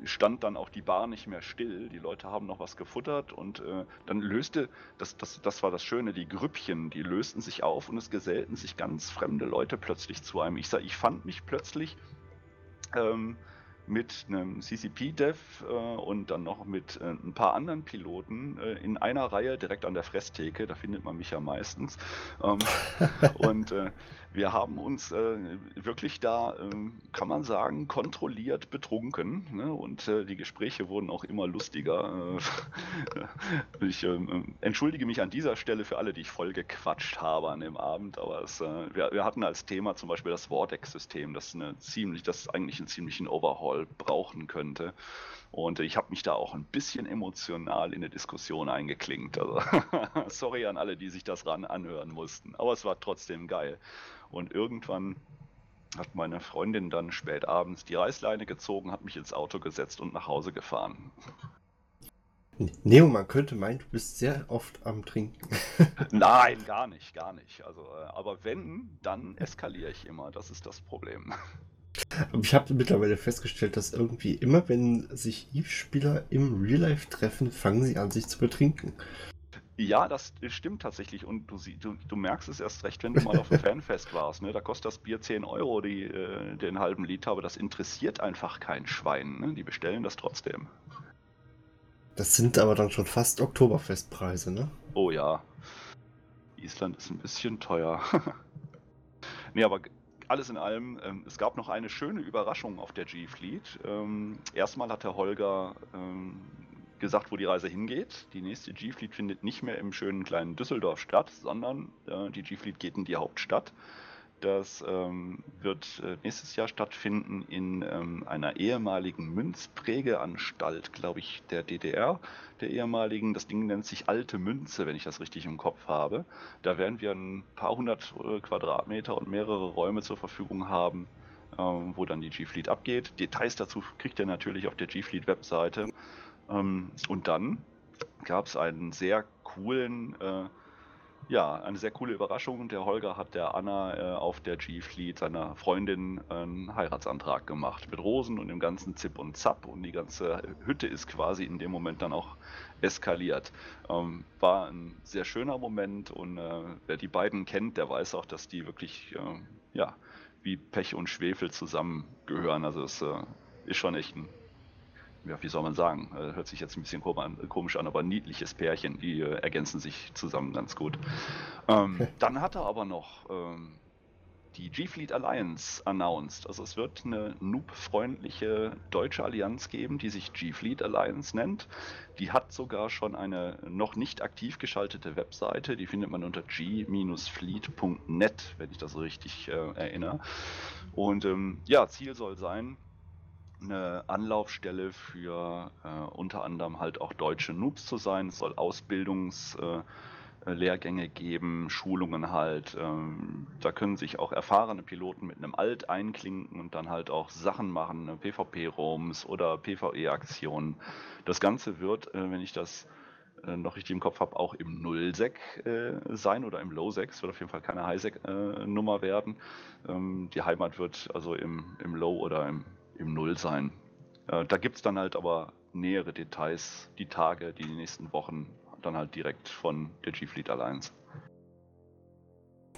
stand dann auch die Bar nicht mehr still. Die Leute haben noch was gefuttert und äh, dann löste, das, das, das war das Schöne, die Grüppchen, die lösten sich auf und es gesellten sich ganz fremde Leute plötzlich zu einem. Ich, ich fand mich plötzlich ähm, mit einem CCP-Dev äh, und dann noch mit äh, ein paar anderen Piloten äh, in einer Reihe direkt an der Fresstheke. Da findet man mich ja meistens. Ähm, und äh, wir haben uns äh, wirklich da, ähm, kann man sagen, kontrolliert betrunken. Ne? Und äh, die Gespräche wurden auch immer lustiger. ich ähm, entschuldige mich an dieser Stelle für alle, die ich voll gequatscht habe an dem Abend. Aber es, wir, wir, hatten als Thema zum Beispiel das Vortex-System, das eine ziemlich, das eigentlich einen ziemlichen Overhaul brauchen könnte. Und ich habe mich da auch ein bisschen emotional in eine Diskussion eingeklinkt. Also sorry an alle, die sich das ran anhören mussten. Aber es war trotzdem geil. Und irgendwann hat meine Freundin dann spät abends die Reißleine gezogen, hat mich ins Auto gesetzt und nach Hause gefahren. Neo, man könnte meinen, du bist sehr oft am Trinken. Nein, gar nicht, gar nicht. Also, äh, aber wenn, dann eskaliere ich immer. Das ist das Problem. Ich habe mittlerweile festgestellt, dass irgendwie immer, wenn sich Eve-Spieler im Real Life treffen, fangen sie an, sich zu betrinken. Ja, das stimmt tatsächlich und du, du, du merkst es erst recht, wenn du mal auf dem Fanfest warst. Ne? Da kostet das Bier 10 Euro, die, äh, den halben Liter, aber das interessiert einfach kein Schwein. Ne? Die bestellen das trotzdem. Das sind aber dann schon fast Oktoberfestpreise, ne? Oh ja. Island ist ein bisschen teuer. nee, aber alles in allem, ähm, es gab noch eine schöne Überraschung auf der G-Fleet. Ähm, erstmal hat der Holger ähm, gesagt, wo die Reise hingeht. Die nächste G-Fleet findet nicht mehr im schönen kleinen Düsseldorf statt, sondern äh, die G-Fleet geht in die Hauptstadt. Das ähm, wird äh, nächstes Jahr stattfinden in ähm, einer ehemaligen Münzprägeanstalt, glaube ich, der DDR, der ehemaligen. Das Ding nennt sich Alte Münze, wenn ich das richtig im Kopf habe. Da werden wir ein paar hundert äh, Quadratmeter und mehrere Räume zur Verfügung haben, ähm, wo dann die G-Fleet abgeht. Details dazu kriegt ihr natürlich auf der G-Fleet-Webseite. Ähm, und dann gab es einen sehr coolen äh, ja, eine sehr coole Überraschung. Der Holger hat der Anna äh, auf der G-Fleet, seiner Freundin, einen Heiratsantrag gemacht. Mit Rosen und dem ganzen Zip und Zap. Und die ganze Hütte ist quasi in dem Moment dann auch eskaliert. Ähm, war ein sehr schöner Moment. Und äh, wer die beiden kennt, der weiß auch, dass die wirklich, äh, ja, wie Pech und Schwefel zusammengehören. Also es äh, ist schon echt ein ja, wie soll man sagen, äh, hört sich jetzt ein bisschen komisch an, aber niedliches Pärchen, die äh, ergänzen sich zusammen ganz gut. Ähm, dann hat er aber noch ähm, die G-Fleet Alliance announced. Also es wird eine noob-freundliche deutsche Allianz geben, die sich G-Fleet Alliance nennt. Die hat sogar schon eine noch nicht aktiv geschaltete Webseite, die findet man unter g-fleet.net, wenn ich das so richtig äh, erinnere. Und ähm, ja, Ziel soll sein, eine Anlaufstelle für äh, unter anderem halt auch deutsche Noobs zu sein. Es soll Ausbildungslehrgänge äh, geben, Schulungen halt. Ähm, da können sich auch erfahrene Piloten mit einem Alt einklinken und dann halt auch Sachen machen, ne? PvP-Roams oder PvE-Aktionen. Das Ganze wird, äh, wenn ich das äh, noch richtig im Kopf habe, auch im Nullsec äh, sein oder im Low-Sec. Es wird auf jeden Fall keine High-Sec-Nummer werden. Ähm, die Heimat wird also im, im Low oder im im Null sein. Äh, da gibt es dann halt aber nähere Details, die Tage, die nächsten Wochen, dann halt direkt von der G-Fleet Alliance.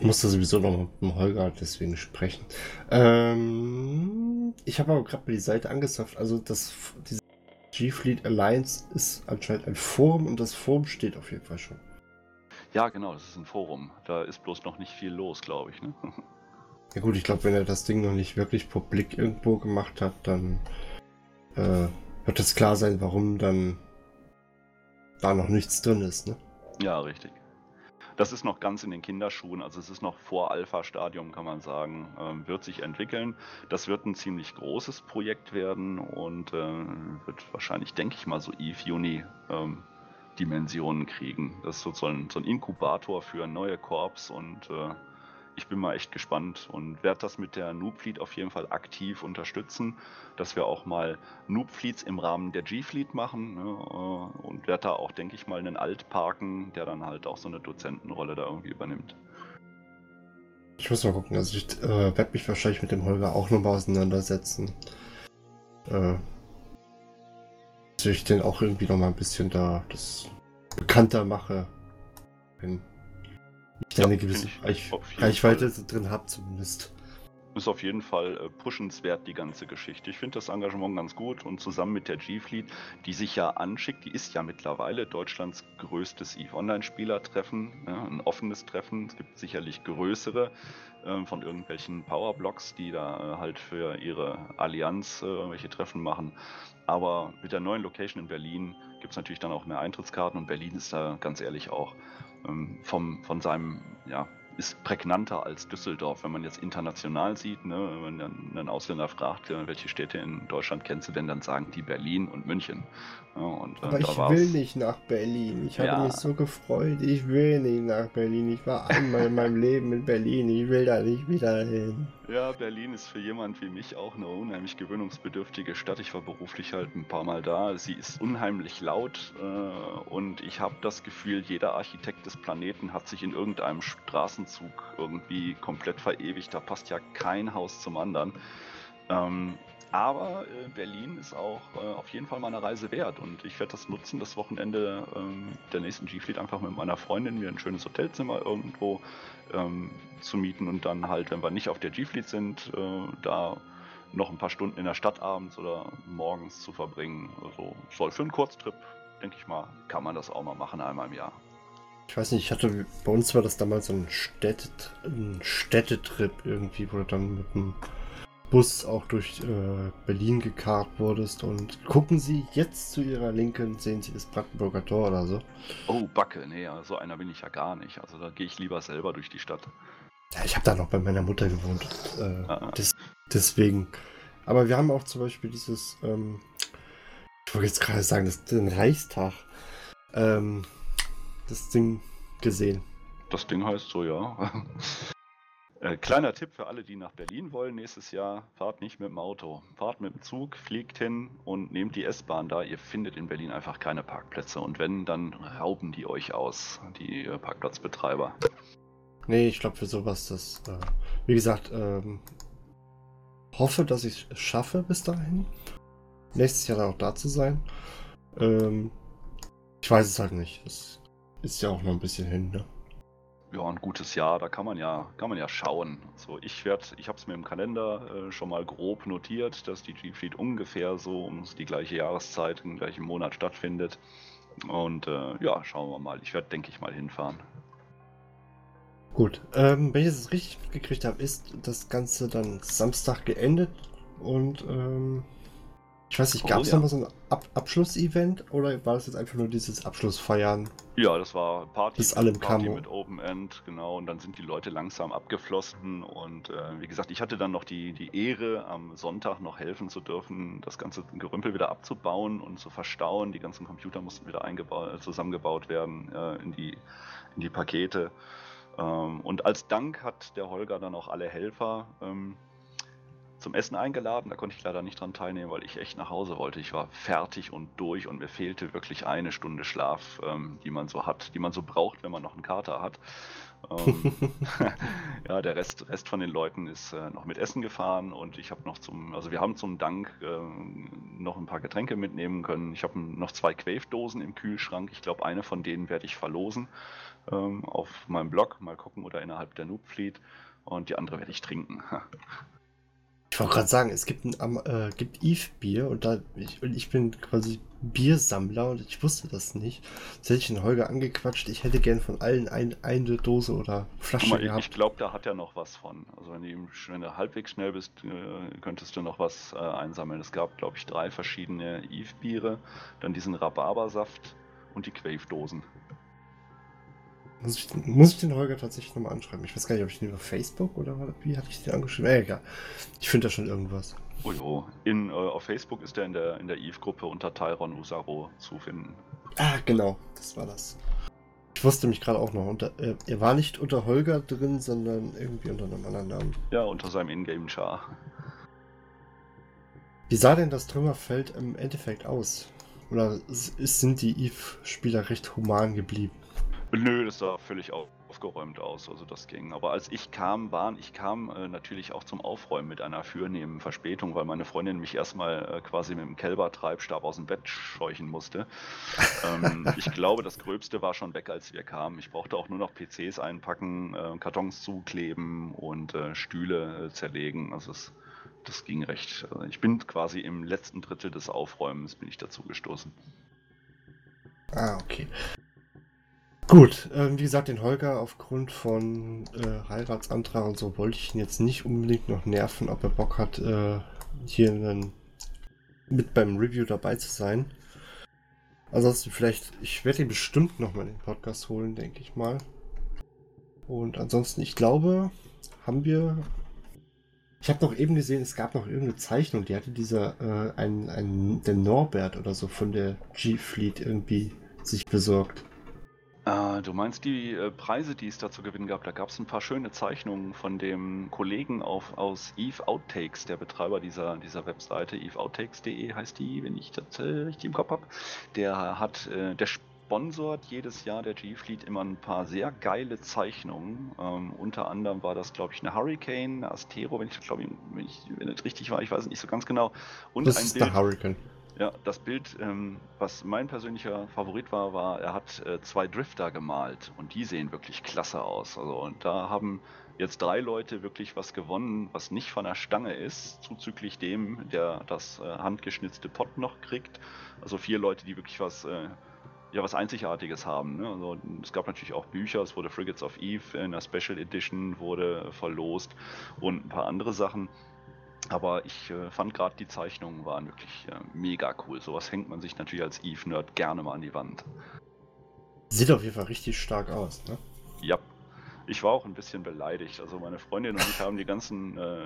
Ich musste sowieso noch mit dem Holger deswegen sprechen. Ähm, ich habe aber gerade mal die Seite angesafft. Also das, diese G-Fleet Alliance ist anscheinend ein Forum und das Forum steht auf jeden Fall schon. Ja, genau, das ist ein Forum. Da ist bloß noch nicht viel los, glaube ich. Ne? Ja gut, ich glaube, wenn er das Ding noch nicht wirklich publik irgendwo gemacht hat, dann äh, wird es klar sein, warum dann da noch nichts drin ist, ne? Ja, richtig. Das ist noch ganz in den Kinderschuhen, also es ist noch vor Alpha-Stadium, kann man sagen, ähm, wird sich entwickeln. Das wird ein ziemlich großes Projekt werden und äh, wird wahrscheinlich, denke ich mal, so Eve-Uni ähm, kriegen. Das ist so, so, ein, so ein Inkubator für neue Korps und äh, ich bin mal echt gespannt und werde das mit der Noob Fleet auf jeden Fall aktiv unterstützen, dass wir auch mal Noob Fleets im Rahmen der G Fleet machen ne, äh, und werde da auch, denke ich mal, einen Alt parken, der dann halt auch so eine Dozentenrolle da irgendwie übernimmt. Ich muss mal gucken, also ich äh, werde mich wahrscheinlich mit dem Holger auch nochmal auseinandersetzen. Äh, dass ich den auch irgendwie nochmal ein bisschen da das bekannter mache. Wenn ich da eine gewisse Reich Reichweite drin habe zumindest. Ist auf jeden Fall äh, pushenswert, die ganze Geschichte. Ich finde das Engagement ganz gut und zusammen mit der G-Fleet, die sich ja anschickt, die ist ja mittlerweile Deutschlands größtes EVE-Online-Spieler-Treffen, ja, ein offenes Treffen. Es gibt sicherlich größere äh, von irgendwelchen Powerblocks, die da äh, halt für ihre Allianz äh, irgendwelche Treffen machen. Aber mit der neuen Location in Berlin gibt es natürlich dann auch mehr Eintrittskarten und Berlin ist da ganz ehrlich auch ähm, vom, von seinem, ja, ist prägnanter als Düsseldorf, wenn man jetzt international sieht. Ne? Wenn man einen Ausländer fragt, welche Städte in Deutschland kennst du denn, dann sagen die Berlin und München. Ja, und, äh, Aber ich will nicht nach Berlin. Ich habe ja. mich so gefreut. Ich will nicht nach Berlin. Ich war einmal in meinem Leben in Berlin. Ich will da nicht wieder hin. Ja, Berlin ist für jemand wie mich auch eine unheimlich gewöhnungsbedürftige Stadt. Ich war beruflich halt ein paar Mal da. Sie ist unheimlich laut äh, und ich habe das Gefühl, jeder Architekt des Planeten hat sich in irgendeinem Straßenzug irgendwie komplett verewigt. Da passt ja kein Haus zum anderen. Ähm, aber äh, Berlin ist auch äh, auf jeden Fall meine Reise wert und ich werde das nutzen, das Wochenende ähm, der nächsten G-Fleet einfach mit meiner Freundin mir ein schönes Hotelzimmer irgendwo ähm, zu mieten und dann halt, wenn wir nicht auf der G-Fleet sind, äh, da noch ein paar Stunden in der Stadt abends oder morgens zu verbringen. Also soll für einen Kurztrip, denke ich mal, kann man das auch mal machen einmal im Jahr. Ich weiß nicht, ich hatte, bei uns war das damals so ein, Städtet, ein Städtetrip irgendwie, wo du dann mit einem Bus auch durch äh, Berlin gekarrt wurdest. Und gucken Sie jetzt zu Ihrer Linken, sehen Sie das Brandenburger Tor oder so. Oh, Backe, nee, so einer bin ich ja gar nicht. Also da gehe ich lieber selber durch die Stadt. Ja, ich habe da noch bei meiner Mutter gewohnt. Äh, Ah. des, deswegen. Aber wir haben auch zum Beispiel dieses, ähm, ich wollte jetzt gerade sagen, das, den Reichstag, ähm, das Ding gesehen. Das Ding heißt so, ja. Äh, kleiner Tipp für alle, die nach Berlin wollen nächstes Jahr, fahrt nicht mit dem Auto. Fahrt mit dem Zug, fliegt hin und nehmt die S-Bahn da. Ihr findet in Berlin einfach keine Parkplätze. Und wenn, dann rauben die euch aus, die äh, Parkplatzbetreiber. Nee, ich glaube für sowas, das, äh, wie gesagt, ähm, hoffe, dass ich es schaffe bis dahin. Nächstes Jahr dann auch da zu sein. Ähm, ich weiß es halt nicht. Das ist ja auch noch ein bisschen hin, ne? Ja, ein gutes Jahr, da kann man ja, kann man ja schauen. So, ich werde, ich habe es mir im Kalender äh, schon mal grob notiert, dass die G-Fleet ungefähr so um die gleiche Jahreszeit, im gleichen Monat stattfindet. Und äh, ja, schauen wir mal. Ich werde, denke ich, mal hinfahren. Gut, ähm, wenn ich es richtig mitgekriegt habe, ist das Ganze dann Samstag geendet und ähm, ich weiß nicht, Oh, gab es ja. noch mal so ein Ab Abschlussevent oder war das jetzt einfach nur dieses Abschlussfeiern? Ja, das war Party, Bis alle im Party Camo. mit Open End, genau. Und dann sind die Leute langsam abgeflossen. Und äh, wie gesagt, ich hatte dann noch die, die Ehre, am Sonntag noch helfen zu dürfen, das ganze Gerümpel wieder abzubauen und zu verstauen. Die ganzen Computer mussten wieder zusammengebaut werden äh, in, die, in die Pakete. Ähm, und als Dank hat der Holger dann auch alle Helfer ähm, zum Essen eingeladen. Da konnte ich leider nicht dran teilnehmen, weil ich echt nach Hause wollte. Ich war fertig und durch und mir fehlte wirklich eine Stunde Schlaf, ähm, die man so hat, die man so braucht, wenn man noch einen Kater hat. Ähm, ja, der Rest, Rest von den Leuten ist äh, noch mit Essen gefahren und ich habe noch zum, also wir haben zum Dank ähm, noch ein paar Getränke mitnehmen können. Ich habe noch zwei Quave-Dosen im Kühlschrank. Ich glaube, eine von denen werde ich verlosen ähm, auf meinem Blog. Mal gucken oder innerhalb der Noob Fleet. Und die andere werde ich trinken. Ich wollte gerade sagen, es gibt ein äh, gibt Eve Bier und da ich, und ich bin quasi Biersammler und ich wusste das nicht. Jetzt hätte ich den Holger angequatscht, ich hätte gern von allen ein, eine Dose oder Flasche mal, gehabt. ich glaube, da hat er noch was von. Also wenn du, wenn du halbwegs schnell bist, äh, könntest du noch was äh, einsammeln. Es gab, glaube ich, drei verschiedene Eve-Biere, dann diesen Rhabarbersaft und die Quave-Dosen. Muss ich, muss ich den Holger tatsächlich nochmal anschreiben? Ich weiß gar nicht, ob ich den über Facebook oder wie hatte ich den angeschrieben? Äh, egal. Ich finde da schon irgendwas. Oh jo. In, äh, auf Facebook ist er in der, in der Eve-Gruppe unter Tyron Usaro zu finden. Ah, genau, das war das. Ich wusste mich gerade auch noch. Unter, äh, er war nicht unter Holger drin, sondern irgendwie unter einem anderen Namen. Ja, unter seinem Ingame-Char. Wie sah denn das Trümmerfeld im Endeffekt aus? Oder ist, sind die Eve-Spieler recht human geblieben? Nö, das sah völlig au- aufgeräumt aus, also das ging. Aber als ich kam, waren, ich kam äh, natürlich auch zum Aufräumen mit einer fürnehmen Verspätung, weil meine Freundin mich erstmal äh, quasi mit dem Kälbertreibstab aus dem Bett scheuchen musste. ähm, ich glaube, das Gröbste war schon weg, als wir kamen. Ich brauchte auch nur noch PCs einpacken, äh, Kartons zukleben und äh, Stühle äh, zerlegen. Also es, das ging recht. Also ich bin quasi im letzten Drittel des Aufräumens bin ich dazu gestoßen. Ah, okay. Gut, ähm, wie gesagt, den Holger aufgrund von äh, Heiratsantrag und so wollte ich ihn jetzt nicht unbedingt noch nerven, ob er Bock hat, äh, hier einen, mit beim Review dabei zu sein. Ansonsten vielleicht, ich werde ihn bestimmt nochmal in den Podcast holen, denke ich mal. Und ansonsten, ich glaube, haben wir. Ich habe noch eben gesehen, es gab noch irgendeine Zeichnung, die hatte dieser, äh, ein, ein, der Norbert oder so von der G-Fleet irgendwie sich besorgt. Äh, du meinst die äh, Preise, die es da zu gewinnen gab? Da gab es ein paar schöne Zeichnungen von dem Kollegen auf, aus Eve Outtakes, der Betreiber dieser, dieser Webseite. eveouttakes.de heißt die, wenn ich das äh, richtig im Kopf habe. Der hat, äh, der sponsort jedes Jahr der G-Fleet immer ein paar sehr geile Zeichnungen. Ähm, unter anderem war das, glaube ich, eine Hurricane, eine Astero, wenn ich, glaube ich, wenn ich, wenn es richtig war, ich weiß es nicht so ganz genau. Und das ein ist Bild. der Hurricane. Ja, das Bild, ähm, was mein persönlicher Favorit war, war, er hat äh, zwei Drifter gemalt und die sehen wirklich klasse aus. Also und da haben jetzt drei Leute wirklich was gewonnen, was nicht von der Stange ist, zuzüglich dem, der das äh, handgeschnitzte Pot noch kriegt. Also vier Leute, die wirklich was, äh, ja, was Einzigartiges haben. Ne? Also, es gab natürlich auch Bücher, es wurde Frigates of Eve in der Special Edition wurde verlost und ein paar andere Sachen. Aber ich äh, fand gerade die Zeichnungen waren wirklich äh, mega cool. Sowas hängt man sich natürlich als Eve-Nerd gerne mal an die Wand. Sieht auf jeden Fall richtig stark aus, ne? Ja. Ich war auch ein bisschen beleidigt. Also meine Freundin und ich haben die ganzen äh,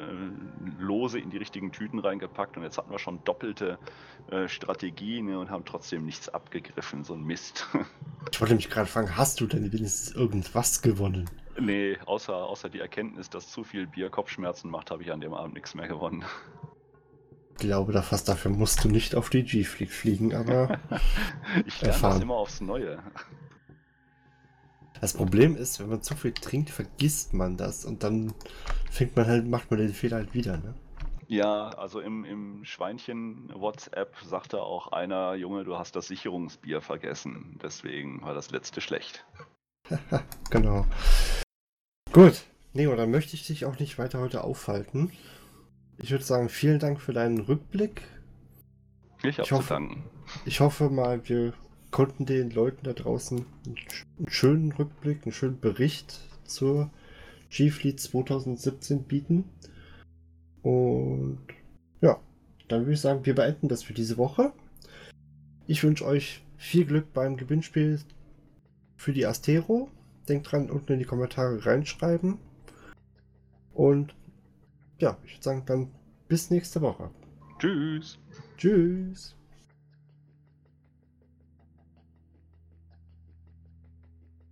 Lose in die richtigen Tüten reingepackt und jetzt hatten wir schon doppelte äh, Strategien ne, und haben trotzdem nichts abgegriffen. So ein Mist. Ich wollte mich gerade fragen, hast du denn wenigstens irgendwas gewonnen? Nee, außer, außer die Erkenntnis, dass zu viel Bier Kopfschmerzen macht, habe ich an dem Abend nichts mehr gewonnen. Ich glaube da fast, dafür musst du nicht auf die G-Fleet fliegen, aber ich lerne Erfahren. das immer aufs Neue. das Problem ist, wenn man zu viel trinkt, vergisst man das und dann fängt man halt, macht man den Fehler halt wieder, ne? Ja, also im, im Schweinchen WhatsApp sagte auch einer, Junge, du hast das Sicherungsbier vergessen. Deswegen war das letzte schlecht. Genau. Gut. Neo, dann möchte ich dich auch nicht weiter heute aufhalten. Ich würde sagen, vielen Dank für deinen Rückblick. Ich Ich hoffe-. Ich hoffe mal, wir konnten den Leuten da draußen einen schönen Rückblick, einen schönen Bericht zur G-Fleet 2017 bieten. Und ja, dann würde ich sagen, wir beenden das für diese Woche. Ich wünsche euch viel Glück beim Gewinnspiel für die Astero. Denkt dran, unten in die Kommentare reinschreiben. Und ja, ich würde sagen, dann bis nächste Woche. Tschüss. Tschüss.